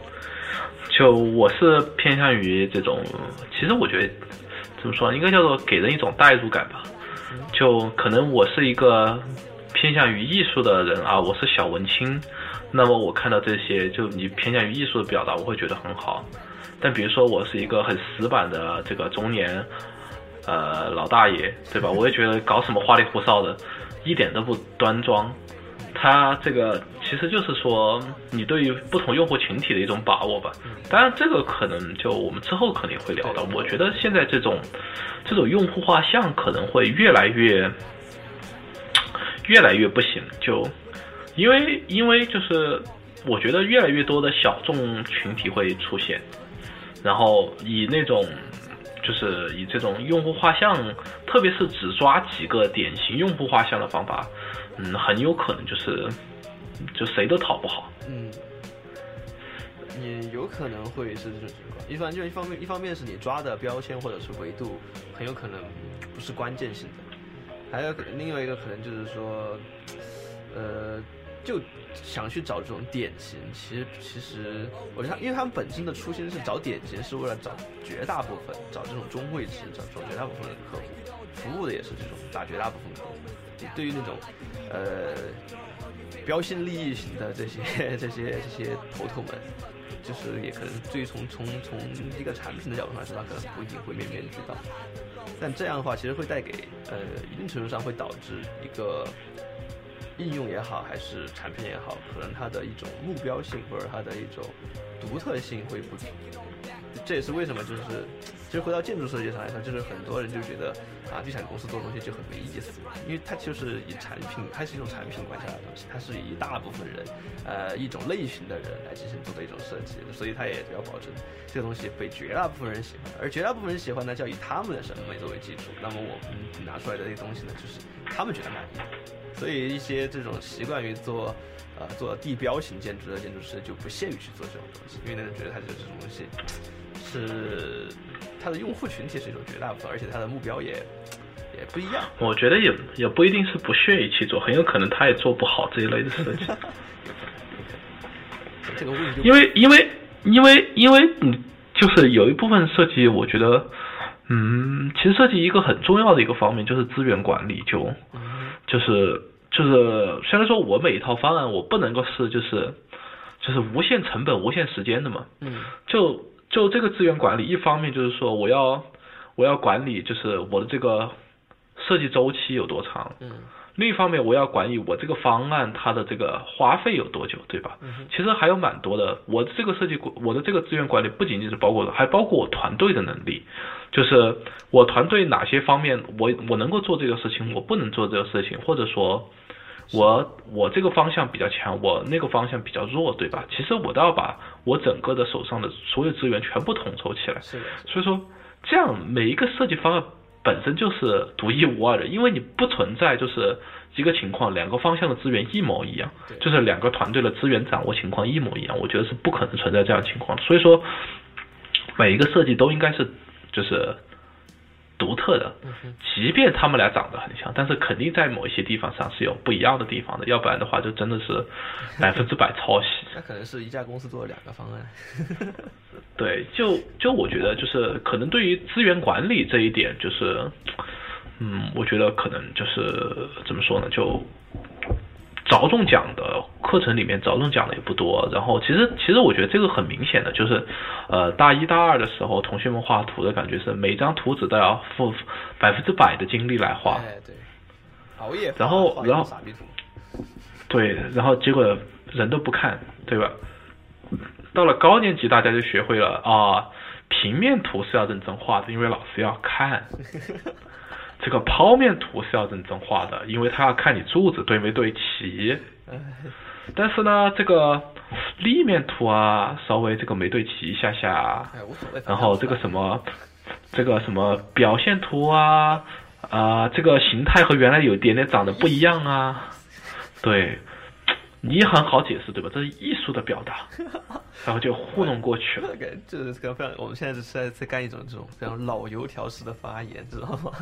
就我是偏向于这种，其实我觉得怎么说，应该叫做给人一种代入感吧。就可能我是一个偏向于艺术的人啊，我是小文青，那么我看到这些，就你偏向于艺术的表达，我会觉得很好。但比如说我是一个很死板的这个中年呃老大爷，对吧？我也觉得搞什么花里胡哨的，一点都不端庄。它这个其实就是说你对于不同用户群体的一种把握吧。当然，这个可能就我们之后肯定会聊到。我觉得现在这种这种用户画像可能会越来越越来越不行，就因为因为就是我觉得越来越多的小众群体会出现，然后以那种。就是以这种用户画像，特别是只抓几个典型用户画像的方法，嗯，很有可能就是就谁都讨不好。嗯，也有可能会是这种情况。一方就一方面，一方面是你抓的标签或者是维度很有可能不是关键性的，还有另外一个可能就是说，呃，就想去找这种典型。其实其实我觉得他，因为他们本身的初心是找典型，是为了找绝大部分找这种中位值，找找绝大部分的客户，服务的也是这种打绝大部分客户。对于那种呃标新立异型的这些 这些这些头头们，就是也可能对于从从从一个产品的角度上来说，他可能不一定会面面俱到。但这样的话，其实会带给呃一定程度上会导致一个应用也好，还是产品也好，可能它的一种目标性或者它的一种独特性会不这也是为什么？就是，其实回到建筑设计上来说，就是很多人就觉得啊，地产公司做东西就很没意思，因为它就是以产品，它是一种产品关下来的东西，它是以大部分人，呃，一种类型的人来进行做的一种设计，所以它也要保证这个东西被绝大部分人喜欢，而绝大部分人喜欢呢，就要以他们的审美作为基础，那么我们拿出来的这个东西呢，就是他们觉得满意，所以一些这种习惯于做。呃，做地标型建筑的建筑师就不屑于去做这种东西，因为那人觉得他觉得这种东西是它的用户群体是一种绝大部分，而且它的目标也也不一样。我觉得也也不一定是不屑于去做，很有可能他也做不好这一类的设计。这个问题，因为因为因为因为你就是有一部分设计，我觉得，嗯，其实设计一个很重要的一个方面就是资源管理，就就是就是虽然说我每一套方案我不能够是就是就是无限成本、无限时间的嘛，嗯就就这个资源管理，一方面就是说我要我要管理就是我的这个设计周期有多长，嗯另一方面，我要管理我这个方案它的这个花费有多久，对吧？嗯其实还有蛮多的。我的这个设计，我的这个资源管理不仅仅是包括，还包括我团队的能力，就是我团队哪些方面我我能够做这个事情，我不能做这个事情，或者说我我这个方向比较强，我那个方向比较弱，对吧？其实我都要把我整个的手上的所有资源全部统筹起来。是的，所以说，这样每一个设计方案本身就是独一无二的，因为你不存在就是一个情况，两个方向的资源一模一样，就是两个团队的资源掌握情况一模一样，我觉得是不可能存在这样的情况。所以说，每一个设计都应该是就是独特的，即便他们俩长得很像，但是肯定在某一些地方上是有不一样的地方的，要不然的话就真的是 百分之百抄袭。那可能是一家公司做了两个方案。对，就就我觉得就是可能对于资源管理这一点，就是，嗯，我觉得可能就是怎么说呢，就着重讲的课程里面着重讲的也不多。然后其实其实我觉得这个很明显的就是，呃，大一大二的时候，同学们画图的感觉是每张图纸都要付百分之百的精力来画。哎，对，熬夜，然后然后傻逼图。对，然后结果人都不看，对吧？到了高年级，大家就学会了啊，平面图是要认真画的，因为老师要看；这个剖面图是要认真画的，因为他要看你柱子对没对齐。哎，但是呢，这个立面图啊，稍微这个没对齐一下下，哎，无所谓。然后这个什么，这个什么表现图啊，啊、这个形态和原来有点点长得不一样啊，对，你很好解释对吧？这是艺术的表达，然后就糊弄过去了。这个这是个非常，我们现在是在在干一种这种非常老油条式的发言，知道吗？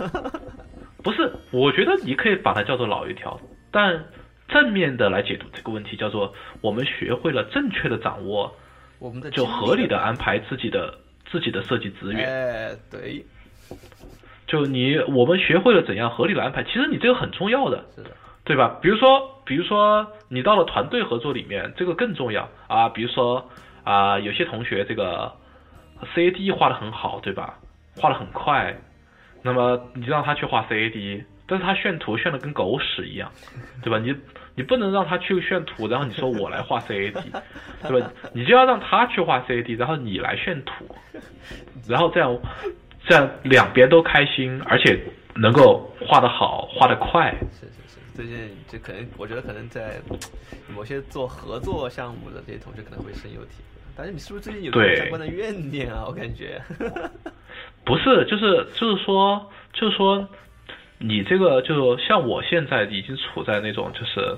不是，我觉得你可以把它叫做老油条，但正面的来解读这个问题，叫做我们学会了正确的掌握，我们的就合理的安排自己的自己的设计资源。哎，对，就你我们学会了怎样合理的安排，其实你这个很重要的。是的，对吧？比如说，比如说你到了团队合作里面，这个更重要啊。比如说啊，有些同学这个 CAD 画的很好，对吧？画的很快，那么你就让他去画 CAD，但是他炫图炫的跟狗屎一样，对吧？你你不能让他去炫图，然后你说我来画 CAD，对吧？你就要让他去画 CAD，然后你来炫图，然后这样这样两边都开心，而且能够画得好，画得快。是是，最近就可能，我觉得可能在某些做合作项目的这些同学可能会深有体会。但是你是不是最近有对相关的怨念啊？我感觉。不是，就是就是说，就是说，你这个就像我现在已经处在那种就是，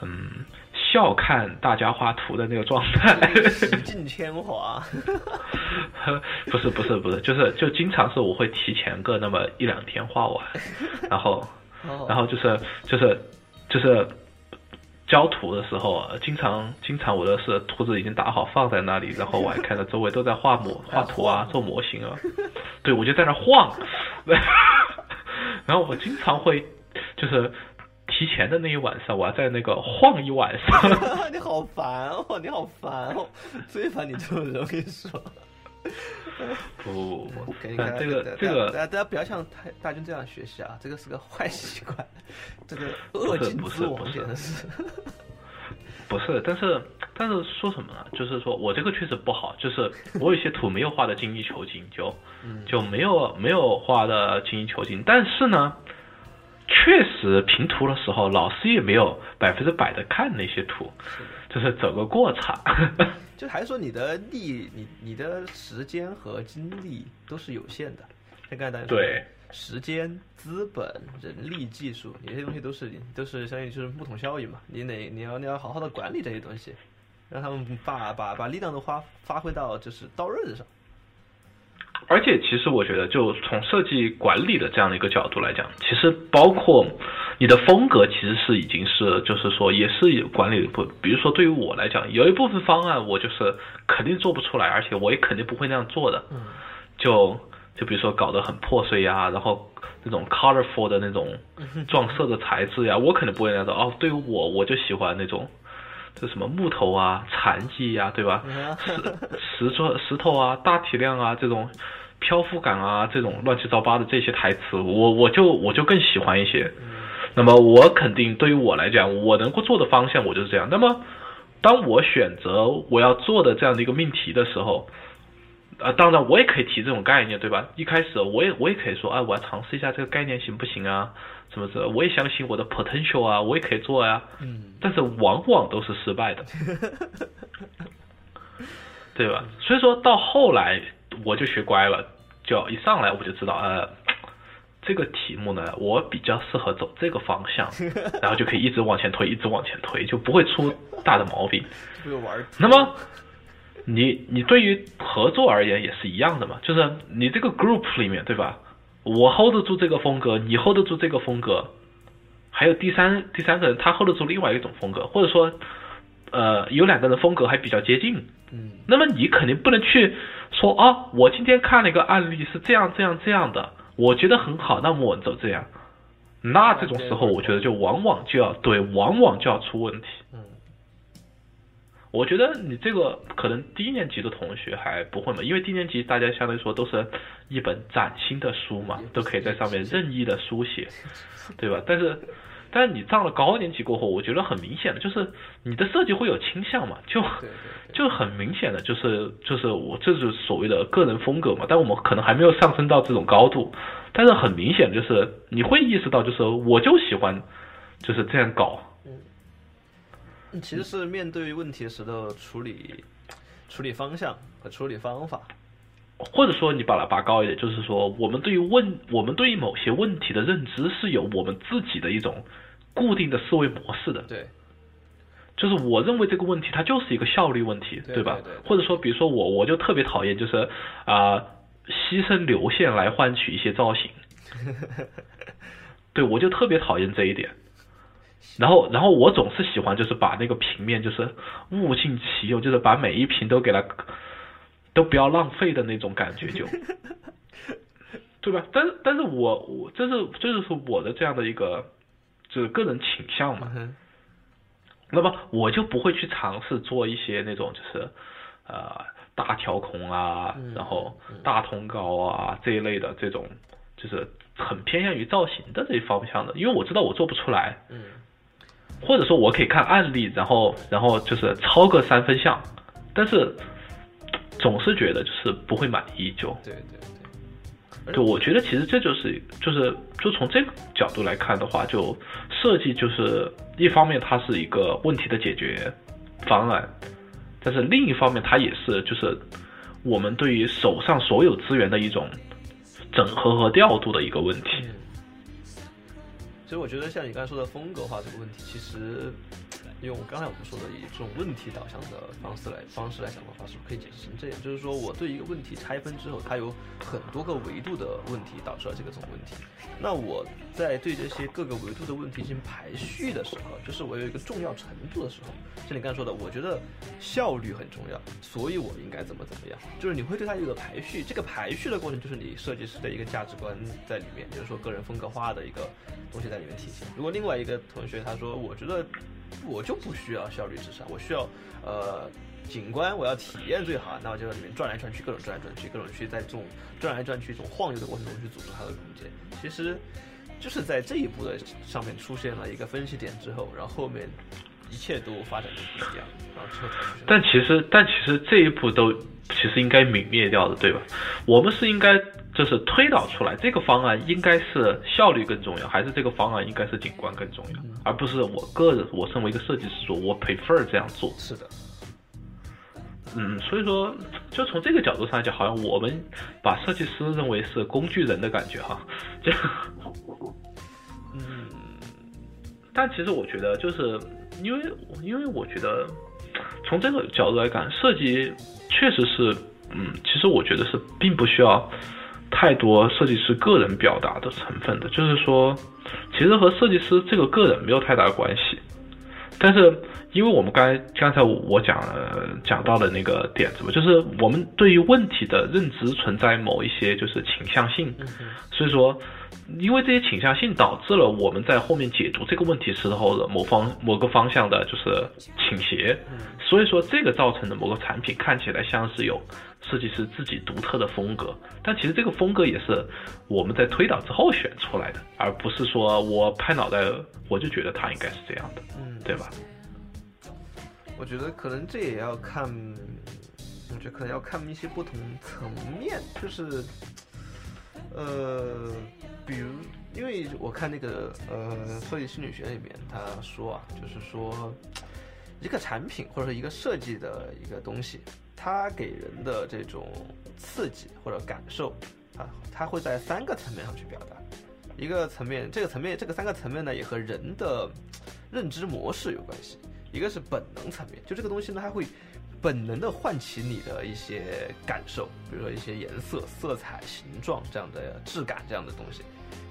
嗯，笑看大家画图的那个状态。洗尽铅华。不是不是不是，就是就经常是我会提前个那么一两天画完，然后哦然后就是就是就是交图的时候，呃经常经常我的是图纸已经打好放在那里，然后我还看到周围都在画模画图啊，做模型啊，对我就在那晃，然后我经常会就是提前的那一晚上，我要在那个晃一晚上。你好烦哦，你好烦哦，最烦你这种人，我跟你说。不不不不 给你，看，这个这个大家大家不要像太大军这样学习啊，这个是个 坏习惯，这个恶不是尽不是我不是简直是。不是，但是但是说什么呢？就是说我这个确实不好，就是我有些图没有画的精益求精，就就没有没有画的精益求精。但是呢，确实评图的时候，老师也没有百分之百的看那些图，就是走个过场。就还是说你的力，你你的时间和精力都是有限的。像刚才大家说对，时间、资本、人力、技术，你这些东西都是都是相当于就是木桶效应嘛。你得你要你要好好的管理这些东西，让他们把把把力量都发发挥到就是刀刃上。而且其实我觉得，就从设计管理的这样的一个角度来讲，其实包括你的风格，其实是已经是就是说也是有管理的部。比如说对于我来讲，有一部分方案我就是肯定做不出来，而且我也肯定不会那样做的。嗯，就就比如说搞得很破碎呀，然后那种 colorful 的那种撞色的材质呀，我肯定不会那样做。哦，对于我，我就喜欢那种。这什么木头啊、残疾呀、对吧？石石头、石头啊、大体量啊，这种漂浮感啊，这种乱七八糟的这些台词，我我就我就更喜欢一些。那么我肯定对于我来讲，我能够做的方向我就是这样。那么当我选择我要做的这样的一个命题的时候，啊，当然我也可以提这种概念，对吧？一开始我也我也可以说，哎，我要尝试一下这个概念行不行啊？什么之类的，我也相信我的 potential 啊，我也可以做呀、嗯，但是往往都是失败的，对吧？所以说到后来我就学乖了，就一上来我就知道，呃，这个题目呢，我比较适合走这个方向，然后就可以一直往前推，一直往前推，就不会出大的毛病。那么，你你对于合作而言也是一样的嘛，就是你这个 group 里面，对吧？我 hold 得住这个风格，你 hold 得住这个风格，还有第三第三个人他 hold 得住另外一种风格，或者说，呃，有两个人风格还比较接近，嗯那么你肯定不能去说啊，我今天看了一个案例是这样这样这样的，我觉得很好，那么我走这样，那这种时候我觉得就往往就要对，往往就要出问题。嗯我觉得你这个可能低年级的同学还不会嘛，因为低年级大家相对来说都是一本崭新的书嘛，都可以在上面任意的书写，对吧？但是，但是你上了高年级过后，我觉得很明显的就是你的设计会有倾向嘛，就 就很明显的就是就是我这是所谓的个人风格嘛，但我们可能还没有上升到这种高度，但是很明显就是你会意识到，就是我就喜欢就是这样搞，嗯。其实是面对问题时的处理处理方向和处理方法。或者说你把它拔高一点，就是说我们对于问我们对于某些问题的认知是有我们自己的一种固定的思维模式的，对，就是我认为这个问题它就是一个效率问题，对吧？对对对。或者说比如说我我就特别讨厌就是啊、牺牲流线来换取一些造型，对我就特别讨厌这一点。然后，然后我总是喜欢就是把那个平面就是物尽其用，就是把每一屏都给它都不要浪费的那种感觉就，对吧？但是，但是我我这是这就是我的这样的一个就是个人倾向嘛。嗯那么我就不会去尝试做一些那种就是呃大调控啊，嗯然后大通高啊这一类的这种，就是很偏向于造型的这一方向的，因为我知道我做不出来，嗯。或者说我可以看案例，然后然后就是抄个三分像，但是总是觉得就是不会满意就。对对对。我觉得其实这就是就是就从这个角度来看的话，就设计就是一方面它是一个问题的解决方案，但是另一方面它也是就是我们对于手上所有资源的一种整合和调度的一个问题。嗯，其实我觉得像你刚才说的风格化这个问题，其实用刚才我们说的以这种问题导向的方式来方式来想的话，是不是可以解释成这样？就是说我对一个问题拆分之后，它有很多个维度的问题导致了这个种问题。那我在对这些各个维度的问题进行排序的时候，就是我有一个重要程度的时候，像你刚才说的，我觉得效率很重要，所以我应该怎么怎么样，就是你会对它有个排序。这个排序的过程就是你设计师的一个价值观在里面，就是说个人风格化的一个东西在里面体现。如果另外一个同学他说，我觉得我就不需要效率至上，我需要呃景观，我要体验最好，那我就在里面转来转去，各种转来转去，各种去在这种转来转去、这种晃悠的过程中去组织它的空间。其实就是在这一步的上面出现了一个分析点之后，然后后面一切都发展的不一样，然后之后。但其实，但其实这一步都其实应该泯灭掉的，对吧？我们是应该就是推导出来这个方案应该是效率更重要，还是这个方案应该是景观更重要，而不是我个人我身为一个设计师说，我 prefer 这样做。是的，嗯，所以说，就从这个角度上讲，好像我们把设计师认为是工具人的感觉哈，就，嗯，但其实我觉得，就是因为因为我觉得，从这个角度来看，设计确实是，嗯，其实我觉得是并不需要太多设计师个人表达的成分的，就是说，其实和设计师这个个人没有太大关系，但是。因为我们刚才刚才我讲了讲到的那个点子嘛，就是我们对于问题的认知存在某一些就是倾向性，所以说，因为这些倾向性导致了我们在后面解读这个问题时候的某方某个方向的就是倾斜，所以说这个造成的某个产品看起来像是有设计师自己独特的风格，但其实这个风格也是我们在推导之后选出来的，而不是说我拍脑袋我就觉得它应该是这样的，对吧？我觉得可能这也要看，我觉得可能要看一些不同层面，就是，呃，比如，因为我看那个呃设计心理学里面他说啊，就是说一个产品或者说一个设计的一个东西，它给人的这种刺激或者感受啊，它会在三个层面上去表达。一个层面，这个层面，这个三个层面呢，也和人的认知模式有关系。一个是本能层面，就这个东西呢，它会本能的唤起你的一些感受，比如说一些颜色、色彩、形状这样的质感这样的东西。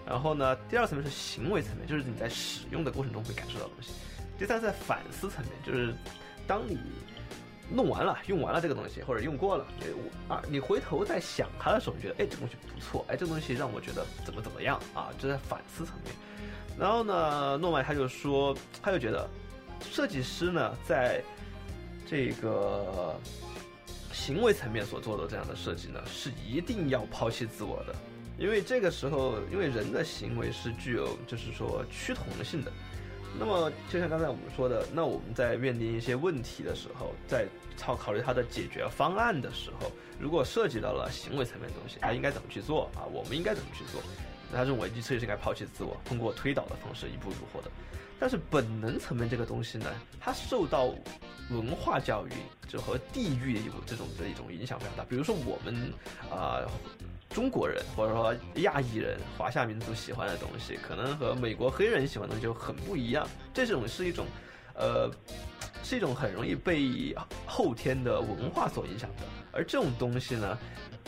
然后呢，第二层面是行为层面，就是你在使用的过程中会感受到的东西。第三在反思层面，就是当你弄完了、用完了这个东西，或者用过了，啊，你回头在想它的时候，你觉得哎，这东西不错，哎，这东西让我觉得怎么怎么样啊，这在反思层面。然后呢，诺曼他就说，他就觉得。设计师呢，在这个行为层面所做的这样的设计呢，是一定要抛弃自我的，因为这个时候，因为人的行为是具有就是说趋同性的。那么，就像刚才我们说的，那我们在面临一些问题的时候，在考考虑它的解决方案的时候，如果涉及到了行为层面的东西，它应该怎么去做啊？我们应该怎么去做？他认为设计师应该抛弃自我，通过推导的方式一步一步获得。但是本能层面这个东西呢，它受到文化教育就和地域的这种的一种影响非常大。比如说我们啊中国人或者说亚裔人、华夏民族喜欢的东西，可能和美国黑人喜欢的就很不一样。这种是一种呃是一种很容易被后天的文化所影响的。而这种东西呢，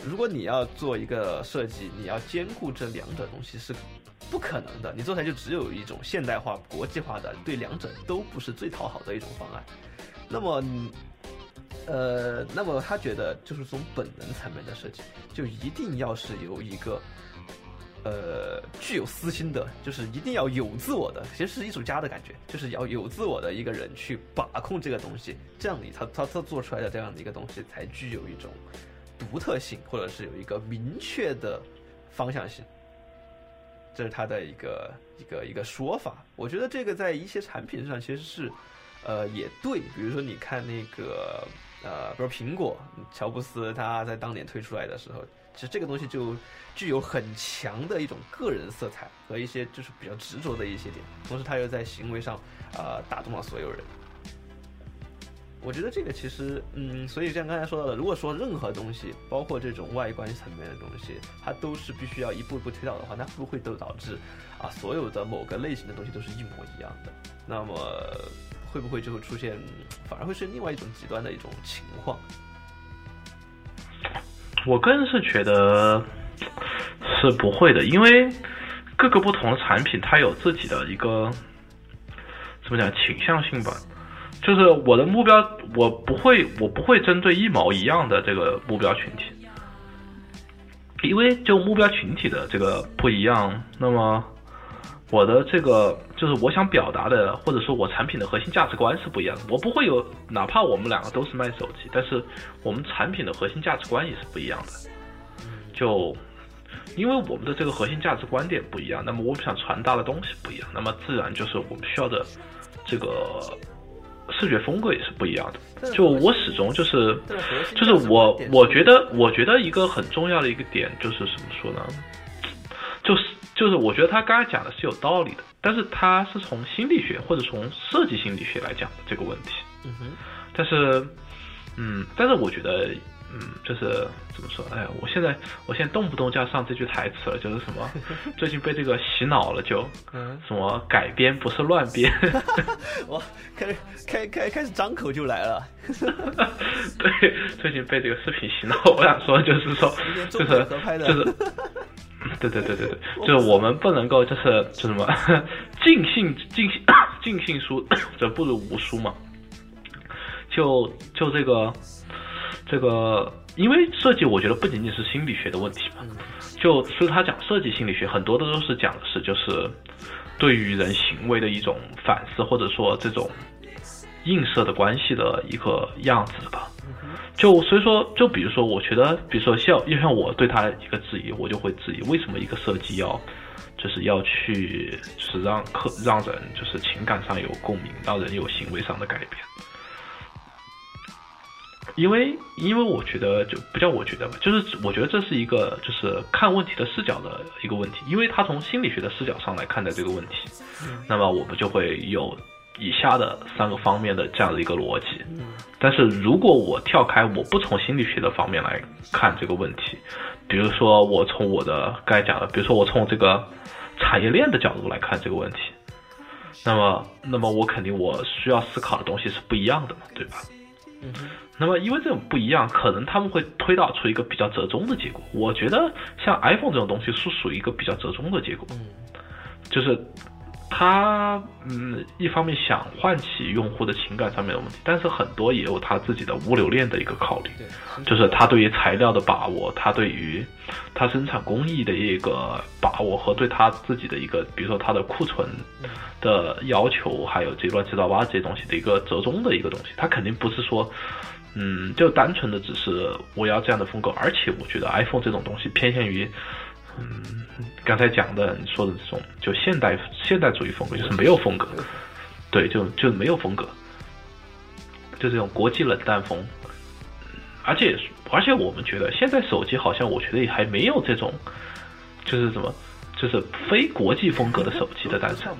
如果你要做一个设计，你要兼顾这两者东西是。不可能的，你做出来就只有一种现代化、国际化的，对两者都不是最讨好的一种方案。那么，呃，那么他觉得就是从本能层面的设计，就一定要是由一个，呃，具有私心的，就是一定要有自我的，其实是艺术家的感觉，就是要有自我的一个人去把控这个东西，这样你他他他做出来的这样的一个东西才具有一种独特性，或者是有一个明确的方向性。这是他的一个一个一个说法，我觉得这个在一些产品上其实是，呃，也对。比如说，你看那个呃，比如苹果，乔布斯他在当年推出来的时候，其实这个东西就具有很强的一种个人色彩和一些就是比较执着的一些点，同时他又在行为上啊打动了所有人。我觉得这个其实，嗯，所以像刚才说到的，如果说任何东西，包括这种外观层面的东西，它都是必须要一步一步推导的话，那会不会都导致啊，所有的某个类型的东西都是一模一样的？那么会不会就会出现，反而会是另外一种极端的一种情况？我个人是觉得是不会的，因为各个不同的产品它有自己的一个怎么讲倾向性吧。就是我的目标，我不会，我不会针对一毛一样的这个目标群体，因为就目标群体的这个不一样，那么我的这个就是我想表达的，或者说我产品的核心价值观是不一样的。我不会有，哪怕我们两个都是卖手机，但是我们产品的核心价值观也是不一样的。就因为我们的这个核心价值观点不一样，那么我们想传达的东西不一样，那么自然就是我们需要的这个。视觉风格也是不一样的。就我始终就是就是我我觉得我觉得一个很重要的一个点就是怎么说呢？就是就是我觉得他刚才讲的是有道理的，但是他是从心理学或者从设计心理学来讲的这个问题。嗯哼，但是，嗯，但是我觉得，嗯，就是怎么说？哎呀，我现在我现在动不动就要上这句台词了，就是什么，最近被这个洗脑了，就 嗯，什么改编不是乱编 哇，开始开开开始张口就来了，对，最近被这个视频洗脑。我想说，就是说，就是合拍的就是，对对对对对，就是我们不能够就是就什么尽信尽信尽信书，则不如无书嘛。就就这个这个，因为设计，我觉得不仅仅是心理学的问题嘛。就其实他讲设计心理学，很多的都是讲的是就是对于人行为的一种反思，或者说这种映射的关系的一个样子吧。就所以说，就比如说，我觉得，比如说像，就像我对他一个质疑，我就会质疑为什么一个设计要，就是要去，就是让客让人就是情感上有共鸣，让人有行为上的改变。因为，因为我觉得就不叫我觉得吧，就是我觉得这是一个就是看问题的视角的一个问题，因为他从心理学的视角上来看待这个问题，那么我们就会有以下的三个方面的这样的一个逻辑。但是如果我跳开，我不从心理学的方面来看这个问题，比如说我从我的刚才讲的，比如说我从这个产业链的角度来看这个问题，那么，那么我肯定我需要思考的东西是不一样的嘛，对吧？嗯，那么因为这种不一样，可能他们会推导出一个比较折中的结果。我觉得像 iPhone 这种东西是属于一个比较折中的结果，嗯。就是它嗯，一方面想唤起用户的情感上面的问题，但是很多也有他自己的物流链的一个考虑。就是他对于材料的把握，他对于他生产工艺的一个把握和对他自己的一个，比如说他的库存的要求，还有这乱七八糟这些东西的一个折中的一个东西，他肯定不是说，嗯，就单纯的只是我要这样的风格，而且我觉得 iPhone 这种东西偏向于。嗯，刚才讲的你说的这种就现代现代主义风格，就是没有风格，对，就就没有风格，就这种国际冷淡风。而且而且我们觉得现在手机好像我觉得也还没有这种，就是什么，就是非国际风格的手机的诞生。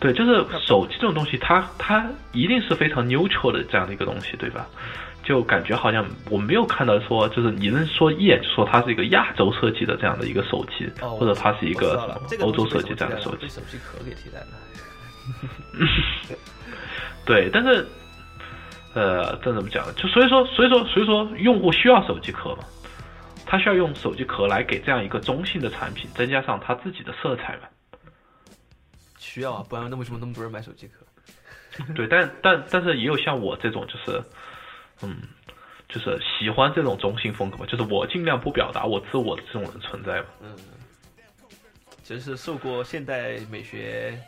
对，就是手机这种东西，它它一定是非常 neutral 的这样的一个东西，对吧？就感觉好像我没有看到说，就是你能说一眼就说它是一个亚洲设计的这样的一个手机，哦，或者它是一个什么欧洲设计这样的手机。手机壳给替代了。对，但是，呃，这怎么讲呢？就所以说，所以说，所以说，用户需要手机壳嘛，他需要用手机壳来给这样一个中性的产品增加上他自己的色彩嘛。需要啊，不然那为什么那么多人买手机壳？对，但但但是也有像我这种，就是，嗯，就是喜欢这种中性风格嘛，就是我尽量不表达我自我的这种人存在嘛。嗯，其实是受过现代美学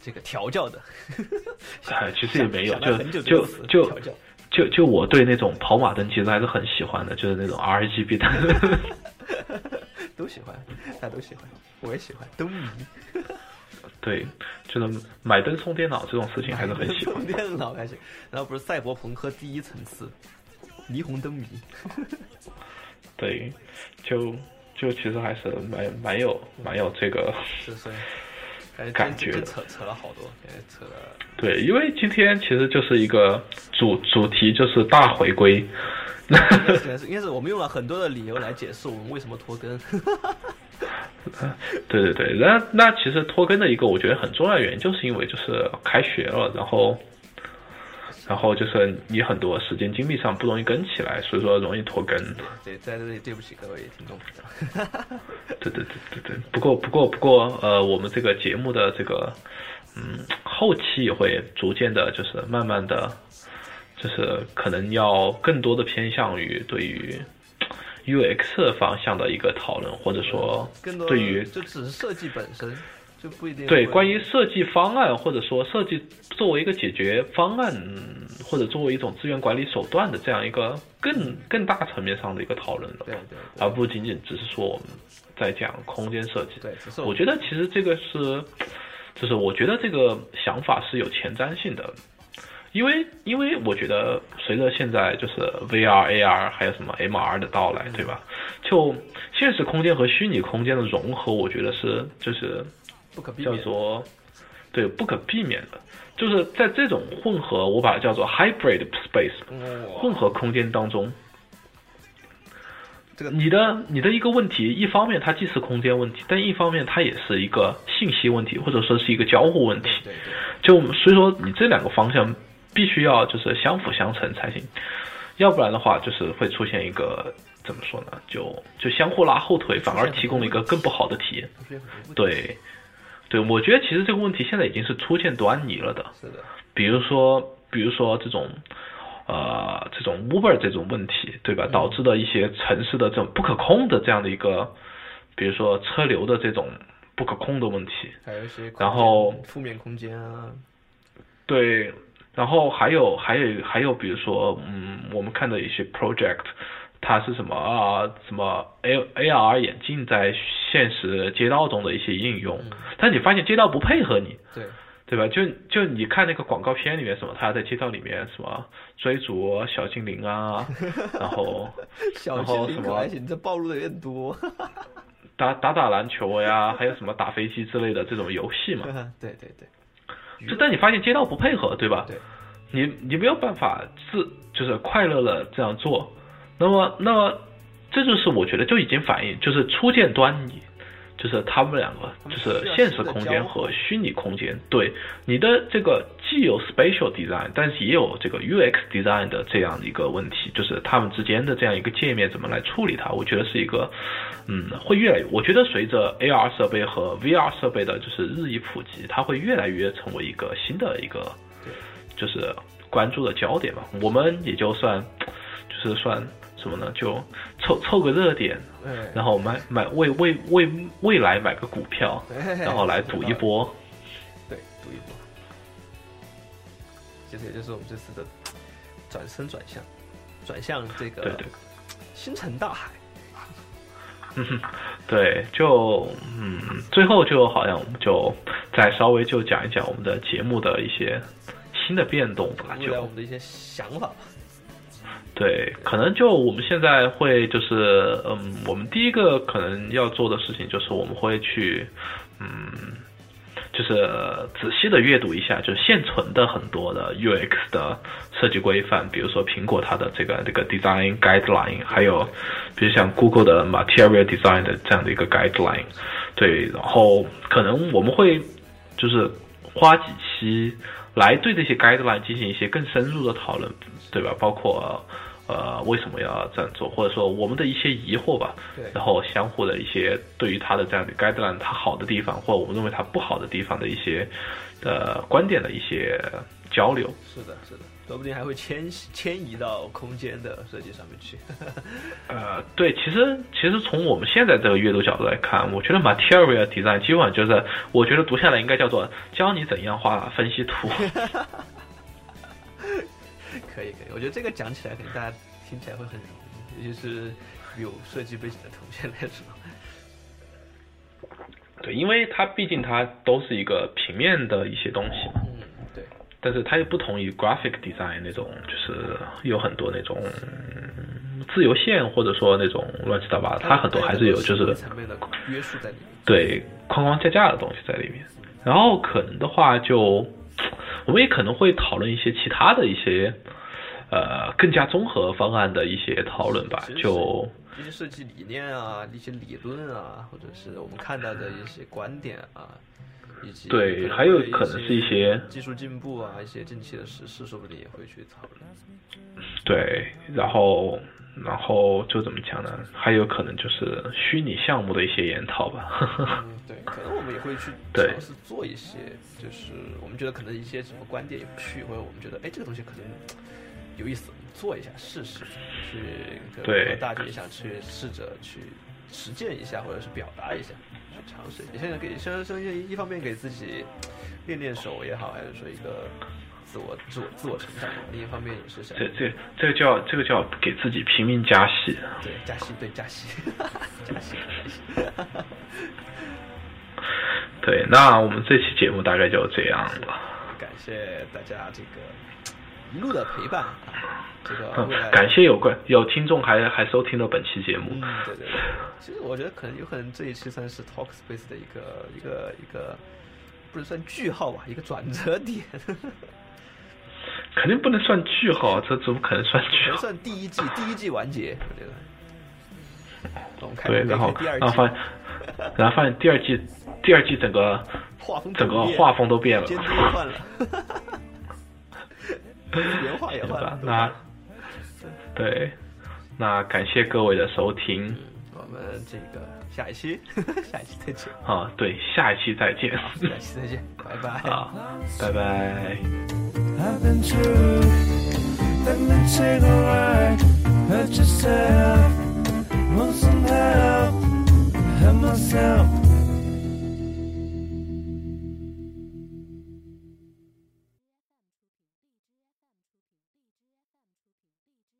这个调教的。哎，其实也没有，就就就就就我对那种跑马灯其实还是很喜欢的，就是那种 RGB 灯。都喜欢，大家都喜欢，我也喜欢，都迷。对，就是买灯送电脑这种事情还是很喜欢。送电脑还行，然后不是赛博朋克第一层次，霓虹灯迷。对，就就其实还是蛮蛮有蛮有这个是是，感觉感觉扯扯了好多，感觉扯了。对，因为今天其实就是一个主主题就是大回归，应 该是应该是我们用了很多的理由来解释我们为什么拖更。对对对，那那其实拖更的一个我觉得很重要的原因，就是因为就是开学了，然后然后就是你很多时间精力上不容易跟起来，所以说容易拖更。对，在这里对不起各位听众朋友。对对对对对，不过不过不过呃，我们这个节目的这个嗯后期也会逐渐的，就是慢慢的，就是可能要更多的偏向于对于 UX 方向的一个讨论，或者说对于就只是设计本身，就不一定对关于设计方案，或者说设计作为一个解决方案，嗯或者作为一种资源管理手段的这样一个更更大层面上的一个讨论了对，对而不仅仅只是说我们在讲空间设计。对，我觉得其实这个是，就是我觉得这个想法是有前瞻性的，因为因为我觉得随着现在就是 VR、AR 还有什么 MR 的到来，对吧？就现实空间和虚拟空间的融合，我觉得是就是叫不可避免。做对不可避免的，就是在这种混合，我把它叫做 hybrid space 混，合空间当中，这个你的你的一个问题，一方面它既是空间问题，但一方面它也是一个信息问题，或者说是一个交互问题。就所以说，你这两个方向必须要就是相辅相成才行，要不然的话，就是会出现一个怎么说呢？就就相互拉后腿，反而提供了一个更不好的体验。对，对，我觉得其实这个问题现在已经是出现端倪了的。是的，比如说，比如说这种，呃，这种 Uber 这种问题，对吧？导致的一些城市的这种不可控的这样的一个，比如说车流的这种不可控的问题。还有一些然后负面空间啊，对，然后还有还有还有，比如说，嗯，我们看到一些 project，它是什么啊？什么 A A R 眼镜在现实街道中的一些应用，但你发现街道不配合你，对，对吧？就就你看那个广告片里面什么，他在街道里面什么追逐小精灵啊，然后小然后精灵什么这暴露的有点多。打打打篮球呀，还有什么打飞机之类的这种游戏嘛。对 对对，就但你发现街道不配合，对吧？对，你你没有办法自就是快乐的这样做，那么那么这就是我觉得就已经反映就是初见端倪，就是他们两个就是现实空间和虚拟空间，对你的这个既有 spatial design，但是也有这个 UX design 的这样的一个问题，就是他们之间的这样一个界面怎么来处理它，我觉得是一个嗯会越来越，我觉得随着 AR 设备和 VR 设备的就是日益普及，它会越来越成为一个新的一个就是关注的焦点吧。我们也就算就是算什么呢？就凑凑个热点，哎然后买买为为为未来买个股票，哎然后来赌一，波。对，赌一波。其实也就是我们这次的转身转向，转向这个对对星辰大海。嗯哼，对，就嗯，最后就好像我们就再稍微就讲一讲我们的节目的一些新的变动吧，就我们的一些想法吧。对，可能就我们现在会就是嗯，我们第一个可能要做的事情就是我们会去嗯。就是仔细的阅读一下，就是现存的很多的 UX 的设计规范，比如说苹果它的这个这个 design guideline，还有比如像 Google 的 material design 的这样的一个 guideline，对，然后可能我们会就是花几期来对这些 guideline 进行一些更深入的讨论，对吧？包括呃为什么要这样做，或者说我们的一些疑惑吧，对然后相互的一些对于它的这样的 guideline 它好的地方，或者我们认为它不好的地方的一些呃观点的一些交流。是的，是的，说不定还会迁徙迁移到空间的设计上面去。呃，对，其实其实从我们现在这个阅读角度来看，我觉得 material design 基本上就是，我觉得读下来应该叫做教你怎样画分析图。可以，可以，我觉得这个讲起来，可能大家听起来会很容易，尤其是有设计背景的同学来说。对，因为它毕竟它都是一个平面的一些东西嘛，嗯，对，但是它又不同于 graphic design 那种，就是有很多那种嗯自由线或者说那种乱七八糟，它很多还是有就是层面的约束在里面。对框框架架的东西在里面。然后可能的话就，我们也可能会讨论一些其他的一些呃更加综合方案的一些讨论吧就一些设计理念啊，一些理论啊，或者是我们看到的一些观点啊，以及对还有可能是一些技术进步啊，一些近期的时事，说不定也会去讨论。对，然后然后就怎么讲呢？还有可能就是虚拟项目的一些研讨吧。嗯，对，可能我们也会去对尝试做一些，就是我们觉得可能一些什么观点有趣，或者我们觉得哎这个东西可能有意思，做一下试试，去跟对和大家也想去试着去实践一下，或者是表达一下，去尝试。你现在给相相一一方面给自己练练手也好，还是说一个自我自我自我成长，另一方面也是想这这这个叫这个叫给自己拼命加戏。对加戏对加戏加戏加戏。对，那我们这期节目大概就这样了。感谢大家这个一路的陪伴啊，这个感谢有关有听众还还收听了本期节目。嗯，对对对，其实我觉得可能有可能这一期算是 Talk Space 的一个一个一个，不能算句号吧，一个转折点。肯定不能算句号，这怎么可能算句号？算第一季第一季完结，对，然后然后发现，然后发现第二季第二季整个画风整个画风都变了，监督也换了，原话也对吧换了？。那对，那感谢各位的收听我们这个下一期 下一期再见，啊，对，下一期再见下一期再见，拜拜。啊，拜拜。